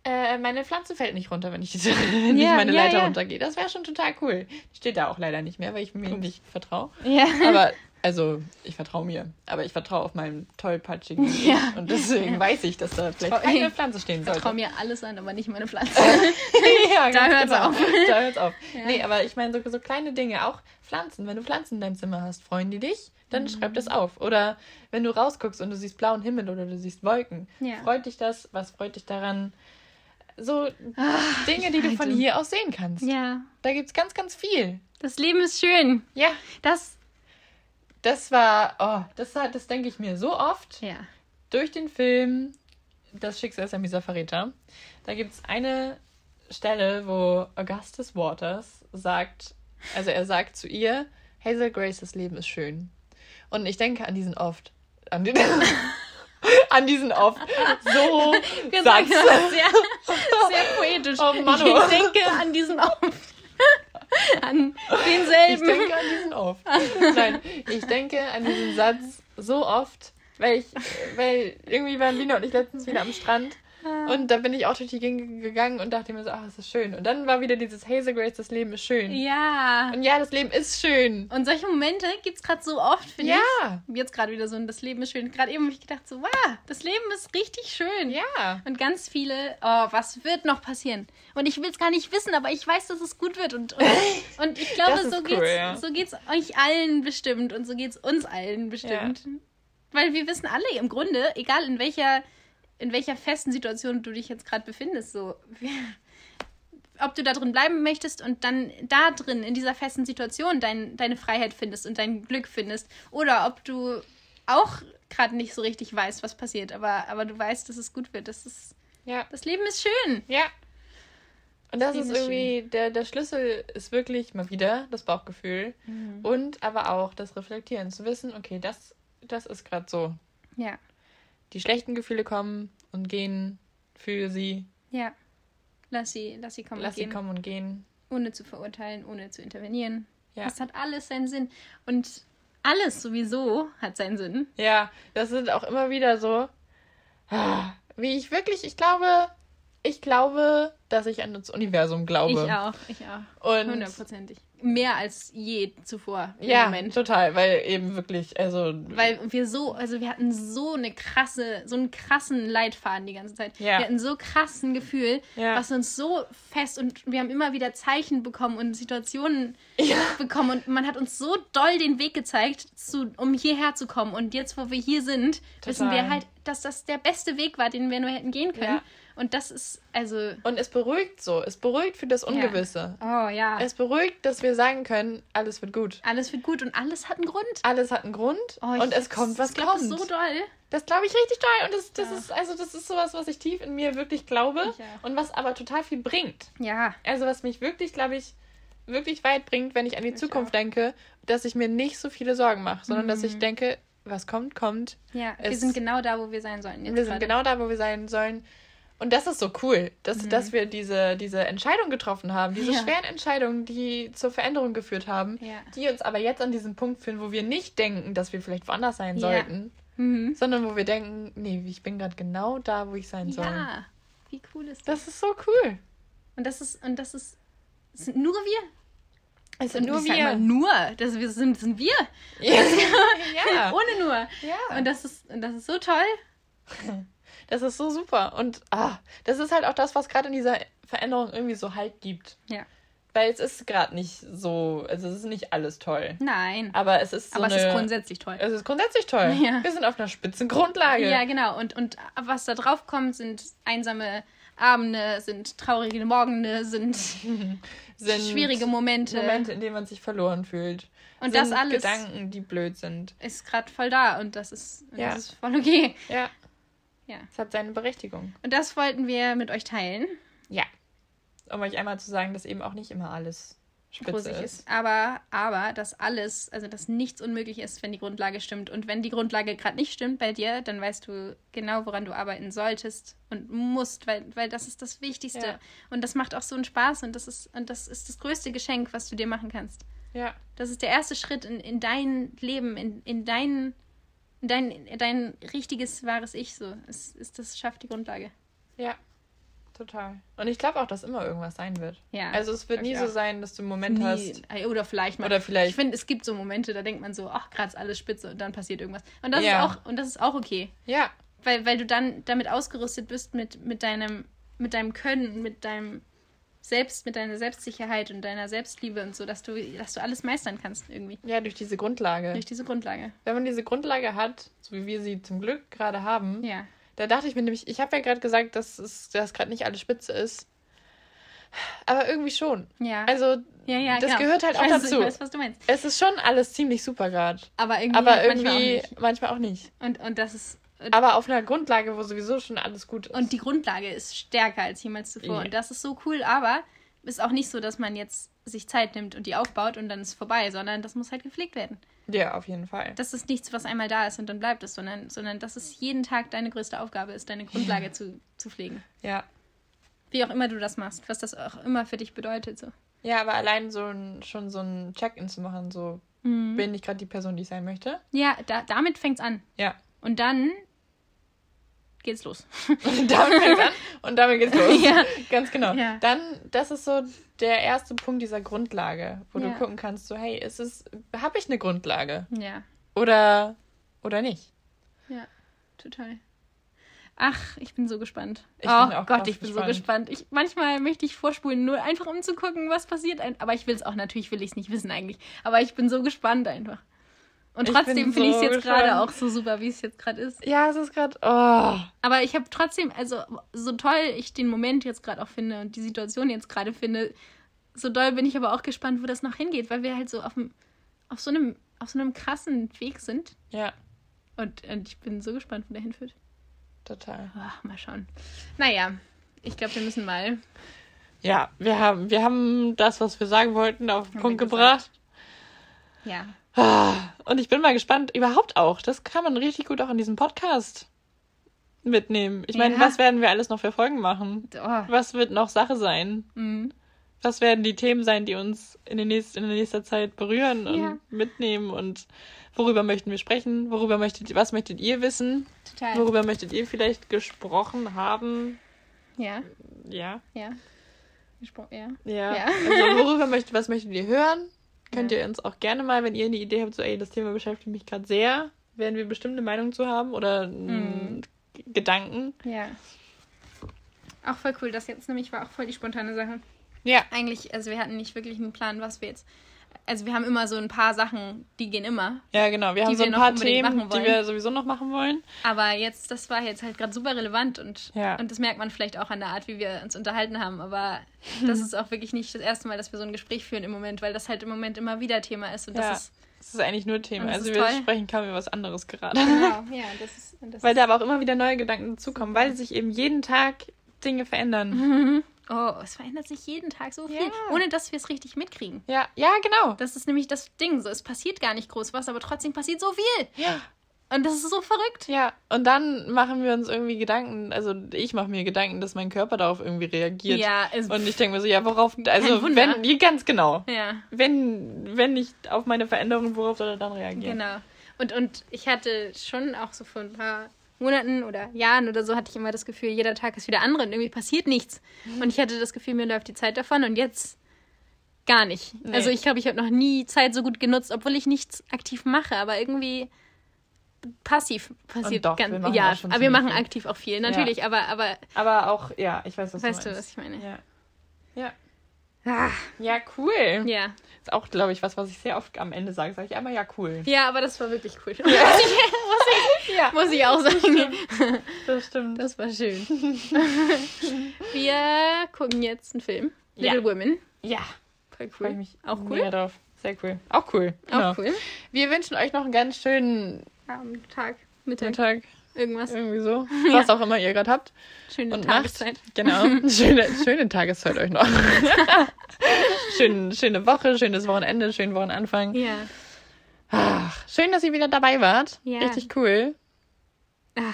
äh, meine Pflanze fällt nicht runter, wenn ich, [LAUGHS] wenn Ja, ich meine ja, Leiter ja. runtergehe. Das wäre schon total cool. Steht da auch leider nicht mehr, weil ich mir nicht vertraue. Ja. Aber, [LAUGHS] also, ich vertraue mir. Aber ich vertraue auf meinen tollpatschigen. [LAUGHS] Ja. Und deswegen [LAUGHS] weiß ich, dass da vielleicht keine Pflanze stehen Ich sollte. vertraue mir alles an, aber nicht meine Pflanze. [LAUGHS] ja, Da ganz hört's genau. auf. Da hört's auf. Ja. Nee, aber ich meine, so, so kleine Dinge, auch Pflanzen. Wenn du Pflanzen in deinem Zimmer hast, freuen die dich, dann Mhm. schreib das auf. Oder wenn du rausguckst und du siehst blauen Himmel oder du siehst Wolken, Ja. freut dich das? Was freut dich daran? So Dinge, die du von hier aus sehen kannst. ja. Da gibt's ganz, ganz viel. Das Leben ist schön. Ja, Das. Das war, oh, das, das denke ich mir so oft. Ja. durch den Film Das Schicksal ist ein mieser Verräter, da gibt es eine Stelle, wo Augustus Waters sagt, also er sagt zu ihr, Hazel Grace, das Leben ist schön. Und ich denke an diesen oft, an, den, [LAUGHS] an diesen oft so Satz. Sehr, sehr poetisch. Oh Mann, oh. Ich denke an diesen Auf. An Ich denselben. denke an diesen oft. [LAUGHS] Nein, ich denke an diesen Satz so oft, weil ich, weil irgendwie waren Lina und ich letztens wieder am Strand und da bin ich auch durch die Gegend gegangen und dachte mir so, ach, es ist schön. Und dann war wieder dieses Hazel Grace, das Leben ist schön. Ja. Und ja, das Leben ist schön. Und solche Momente gibt es gerade so oft, finde Ja, ich. Jetzt gerade wieder so ein Das Leben ist schön. Gerade eben habe ich gedacht, so, wow, das Leben ist richtig schön. ja. Und ganz viele, oh, was wird noch passieren? Und ich will es gar nicht wissen, aber ich weiß, dass es gut wird. Und, und, [LAUGHS] und ich glaube, so, cool, geht's, ja. so geht's euch allen bestimmt und so geht's uns allen bestimmt. Weil wir wissen alle im Grunde, egal in welcher, in welcher festen Situation du dich jetzt gerade befindest, so [LAUGHS] ob du da drin bleiben möchtest und dann da drin, in dieser festen Situation, dein, deine Freiheit findest und dein Glück findest. Oder ob du auch gerade nicht so richtig weißt, was passiert, aber, aber du weißt, dass es gut wird. Das, ist, Ja. das Leben ist schön. Ja. Und das Leben ist irgendwie, der, der Schlüssel ist wirklich mal wieder das Bauchgefühl Mhm. und aber auch das Reflektieren, zu wissen, okay, das, das ist gerade so. Ja, Die schlechten Gefühle kommen und gehen, fühle sie, ja. Lass sie, lass sie kommen lass und sie gehen, kommen und gehen. ohne zu verurteilen, ohne zu intervenieren. Ja. Das hat alles seinen Sinn. Und alles sowieso hat seinen Sinn. Ja, das sind auch immer wieder so, ah, wie ich wirklich, ich glaube, ich glaube, dass ich an das Universum glaube. Ich auch, ich auch. Und Hundertprozentig. Mehr als je zuvor im ja, Moment. total, weil eben wirklich, also Weil wir so, also wir hatten so eine krasse, so einen krassen Leitfaden die ganze Zeit. Ja. Wir hatten so krassen Gefühl, Ja. was uns so fest und wir haben immer wieder Zeichen bekommen und Situationen bekommen und man hat uns so doll den Weg gezeigt, zu, um hierher zu kommen. Und jetzt, wo wir hier sind, wissen wir Total. halt, dass das der beste Weg war, den wir nur hätten gehen können. Ja. Und das ist, also, und es beruhigt so, es beruhigt für das Ungewisse. oh ja, Es beruhigt, dass wir sagen können, alles wird gut. alles wird gut und alles hat einen Grund. Alles hat einen Grund Oh, und es kommt, was kommt. Das so doll. Das glaube ich richtig toll. Und das, das Ja. ist, also das ist sowas, was ich tief in mir wirklich glaube und was aber total viel bringt. Ja, Also was mich wirklich, glaube ich, wirklich weit bringt, wenn ich an die Ich Zukunft auch. denke, dass ich mir nicht so viele Sorgen mache, sondern dass Mhm. ich denke, was kommt, kommt. ja. wir sind genau da, wo wir sein sollen. Wir sind gerade. genau da, wo wir sein sollen. Und das ist so cool, dass, dass wir diese, diese Entscheidung getroffen haben, diese Mhm. Ja. schweren Entscheidungen, die zur Veränderung geführt haben, Ja. die uns aber jetzt an diesen Punkt führen, wo wir nicht denken, dass wir vielleicht woanders sein Ja. sollten, Mhm. sondern wo wir denken, nee, ich bin gerade genau da, wo ich sein soll. Ja, wie cool ist das? Das ist so cool. Und das ist, und das ist, das sind nur wir. Es sind nur sag mal wir. nur, das wir sind, sind wir. Ja. [LAUGHS] ja. Ohne nur. ja. Und das ist, und das ist so toll. [LAUGHS] Das ist so super. Und ah, das ist halt auch das, was gerade in dieser Veränderung irgendwie so Halt gibt. Ja. Weil es ist gerade nicht so, also es ist nicht alles toll. Nein. Aber es ist so Aber es eine, ist grundsätzlich toll. es ist grundsätzlich toll. [LAUGHS] Ja. Wir sind auf einer spitzen Grundlage. Ja, genau. Und, und was da drauf kommt, sind einsame Abende, sind traurige Morgende, sind [LAUGHS] sind schwierige Momente. Momente, in denen man sich verloren fühlt. Und sind das alles- Gedanken, die blöd sind. Ist gerade voll da und das ist, Ja. das ist voll okay. Ja. Ja. Es hat seine Berechtigung. Und das wollten wir mit euch teilen. Ja. Um euch einmal zu sagen, dass eben auch nicht immer alles spitze ist. ist. Aber, aber, dass alles, also dass nichts unmöglich ist, wenn die Grundlage stimmt. Und wenn die Grundlage gerade nicht stimmt bei dir, dann weißt du genau, woran du arbeiten solltest und musst, weil, weil das ist das Wichtigste. Ja. Und das macht auch so einen Spaß und das ist, und das ist das größte Geschenk, was du dir machen kannst. Ja. Das ist der erste Schritt in, in dein Leben, in, in dein, in dein, in dein richtiges, wahres Ich. So. Es, ist, das schafft die Grundlage. Ja. Total. Und ich glaube auch, dass immer irgendwas sein wird. Ja. Also es wird nie so sein, dass du einen Moment hast. Nie. Oder vielleicht mal. Oder vielleicht- Ich finde, es gibt so Momente, da denkt man so, ach, gerade ist alles spitze und dann passiert irgendwas. Und das Ja. ist auch, und das ist auch okay. Ja. Weil, weil du dann damit ausgerüstet bist mit, mit deinem, mit deinem Können, mit deinem Selbst, mit deiner Selbstsicherheit und deiner Selbstliebe und so, dass du, dass du alles meistern kannst irgendwie. Ja, durch diese Grundlage. Durch diese Grundlage. Wenn man diese Grundlage hat, so wie wir sie zum Glück gerade haben, Ja. da dachte ich mir nämlich, ich habe ja gerade gesagt, dass es dass gerade nicht alles spitze ist. Aber irgendwie schon. Ja. Also, ja, ja, das genau. gehört halt auch weiß, dazu. Ich weiß, was du meinst. es ist schon alles ziemlich super gerade. Aber irgendwie, Aber halt manchmal irgendwie auch nicht. manchmal auch nicht. Und, und das ist. Aber auf einer Grundlage, wo sowieso schon alles gut ist. Und die Grundlage ist stärker als jemals zuvor. Ja. Und das ist so cool, aber ist auch nicht so, dass man jetzt sich Zeit nimmt und die aufbaut und dann ist vorbei, sondern das muss halt gepflegt werden. ja, auf jeden Fall. Das ist nichts, was einmal da ist und dann bleibt es, sondern, sondern dass es jeden Tag deine größte Aufgabe ist, deine Grundlage zu, zu pflegen. Ja. Wie auch immer du das machst, was das auch immer für dich bedeutet. So. Ja, aber allein so ein, schon so ein Check-in zu machen, so Mhm. bin ich gerade die Person, die ich sein möchte. Ja, da, damit fängt's an. Ja. Und dann geht's los. [LAUGHS] Und damit fängt's an und damit geht's los. [LAUGHS] Ja. Ganz genau. Ja. Dann, das ist so der erste Punkt dieser Grundlage, wo Ja. du gucken kannst, so, hey, ist es, habe ich eine Grundlage? ja, Oder, oder nicht? ja, total. Ach, ich bin so gespannt. Ich oh bin auch Gott, ich bin so gespannt. gespannt. Ich, manchmal möchte ich vorspulen, nur einfach um zu gucken, was passiert. Aber ich will es auch, natürlich will ich es nicht wissen eigentlich. Aber ich bin so gespannt einfach. Und trotzdem finde ich es so jetzt gerade auch so super, wie es jetzt gerade ist. Ja, es ist gerade, oh. Aber ich habe trotzdem, also so toll ich den Moment jetzt gerade auch finde und die Situation jetzt gerade finde, so doll bin ich aber auch gespannt, wo das noch hingeht, weil wir halt so auf, auf, so, einem, auf so einem krassen Weg sind. Ja, Und, und ich bin so gespannt, wo der hinführt. total. Ach, mal schauen. Naja, ich glaube, wir müssen mal ja, wir haben, wir haben das, was wir sagen wollten, auf den Punkt gebracht. Ja. Und ich bin mal gespannt, überhaupt auch. Das kann man richtig gut auch in diesem Podcast mitnehmen. Ich meine, Ja. was werden wir alles noch für Folgen machen? Oh. Was wird noch Sache sein? Mhm. Was werden die Themen sein, die uns in, den nächsten, in der nächsten Zeit berühren und Ja. mitnehmen? Und worüber möchten wir sprechen? Worüber möchtet, was möchtet ihr wissen? Total. Worüber möchtet ihr vielleicht gesprochen haben? Ja, Ja. ja. Gespro- Ja. Ja. Ja. Also worüber möchtet, was möchtet ihr hören? Könnt Ja. ihr uns auch gerne mal, wenn ihr eine Idee habt, so, ey, das Thema beschäftigt mich gerade sehr, werden wir bestimmt eine Meinung zu haben oder Mhm. Gedanken. Ja. Auch voll cool. Das jetzt nämlich war auch voll die spontane Sache. Ja. Eigentlich, also wir hatten nicht wirklich einen Plan, was wir jetzt. Also wir haben immer so ein paar Sachen, die gehen immer. Ja, genau. Wir haben so ein paar Themen, die wir sowieso noch machen wollen. Aber jetzt, das war jetzt halt gerade super relevant und, Ja. und das merkt man vielleicht auch an der Art, wie wir uns unterhalten haben. Aber das ist auch wirklich nicht das erste Mal, dass wir so ein Gespräch führen im Moment, weil das halt im Moment immer wieder Thema ist. Und Ja. das ist Das ist eigentlich nur Thema. Also wir toll. sprechen kaum über was anderes gerade. genau, ja, [LAUGHS] das ist. Das Weil da aber auch immer wieder neue Gedanken dazukommen, weil sich eben jeden Tag Dinge verändern. Mhm. [LAUGHS] Oh, es verändert sich jeden Tag so viel, Ja. ohne dass wir es richtig mitkriegen. Ja, ja, genau. Das ist nämlich das Ding. So, es passiert gar nicht groß was, aber trotzdem passiert so viel. Ja. Und das ist so verrückt. Ja, und dann machen wir uns irgendwie Gedanken, also ich mache mir Gedanken, dass mein Körper darauf irgendwie reagiert. Ja, es, Und ich denke mir so, ja, worauf, also wenn, ganz genau. ja, Wenn, wenn nicht auf meine Veränderung, worauf soll er dann reagieren? genau. Und, und ich hatte schon auch so vor ein paar Monaten oder Jahren oder so hatte ich immer das Gefühl, jeder Tag ist wieder andere und irgendwie passiert nichts. Und ich hatte das Gefühl, mir läuft die Zeit davon und jetzt gar nicht. Nee. Also ich glaube, ich habe noch nie Zeit so gut genutzt, obwohl ich nichts aktiv mache, aber irgendwie passiv passiert doch, ganz wir ja, aber wir machen viel. aktiv auch viel, natürlich, aber aber Aber auch, ja, ich weiß, was weißt du was ich meine? Ja. Ja. Ah, Ja, cool. ja. Ist auch, glaube ich, was, was ich sehr oft am Ende sage. Sage ich einmal, ja, cool. Ja, aber das war wirklich cool. [LAUGHS] Muss, ich, Ja, muss ich auch sagen. das stimmt. Das war schön. [LAUGHS] Wir gucken jetzt einen Film. Ja. Little Women. Ja, Voll freue ich cool. mich Auch cool? mega drauf. Sehr cool. Auch cool. Genau. Auch cool. Wir wünschen euch noch einen ganz schönen Am Tag, Mittag, Tag. Irgendwas. Irgendwie so. [LAUGHS] Was auch immer ihr gerade habt. Schöne Und Tageszeit. Nacht. Genau. [LAUGHS] Schöne, schöne Tageszeit euch noch. [LAUGHS] Schön, schöne Woche, schönes Wochenende, schönen Wochenanfang. Ja. Ach, schön, dass ihr wieder dabei wart. Ja. Richtig cool. Ah,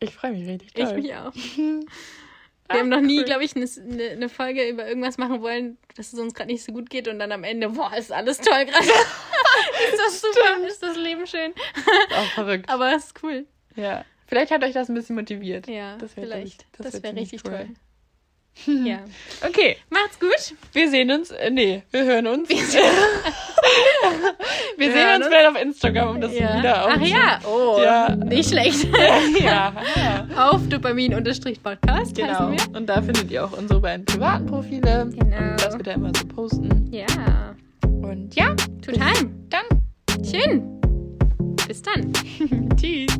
Ich freue mich richtig ich doll. mich auch. Wir haben noch nie, cool. glaube ich, eine, eine eine Folge über irgendwas machen wollen, dass es uns gerade nicht so gut geht und dann am Ende, boah, ist alles toll gerade. ist das super, ist das Leben schön. Auch verrückt. Aber es ist cool. Ja. Vielleicht hat euch das ein bisschen motiviert. Ja, Das wär, vielleicht. Das, wär wäre ziemlich richtig cool. toll. Ja. [LAUGHS] Okay, Macht's gut. wir sehen uns. Äh, nee, wir hören uns. Wir, [LAUGHS] sehen hören uns vielleicht auf Instagram, um das wieder auf. Ach ja, oh, Ja. nicht schlecht. [LAUGHS] ja. ja. Auf Dopamin-Podcast Genau. wir. Und da findet ihr auch unsere beiden privaten Profile. Genau. Das wir da immer so posten. Ja, Und ja, total. dann Schön. Bis dann. tschüss.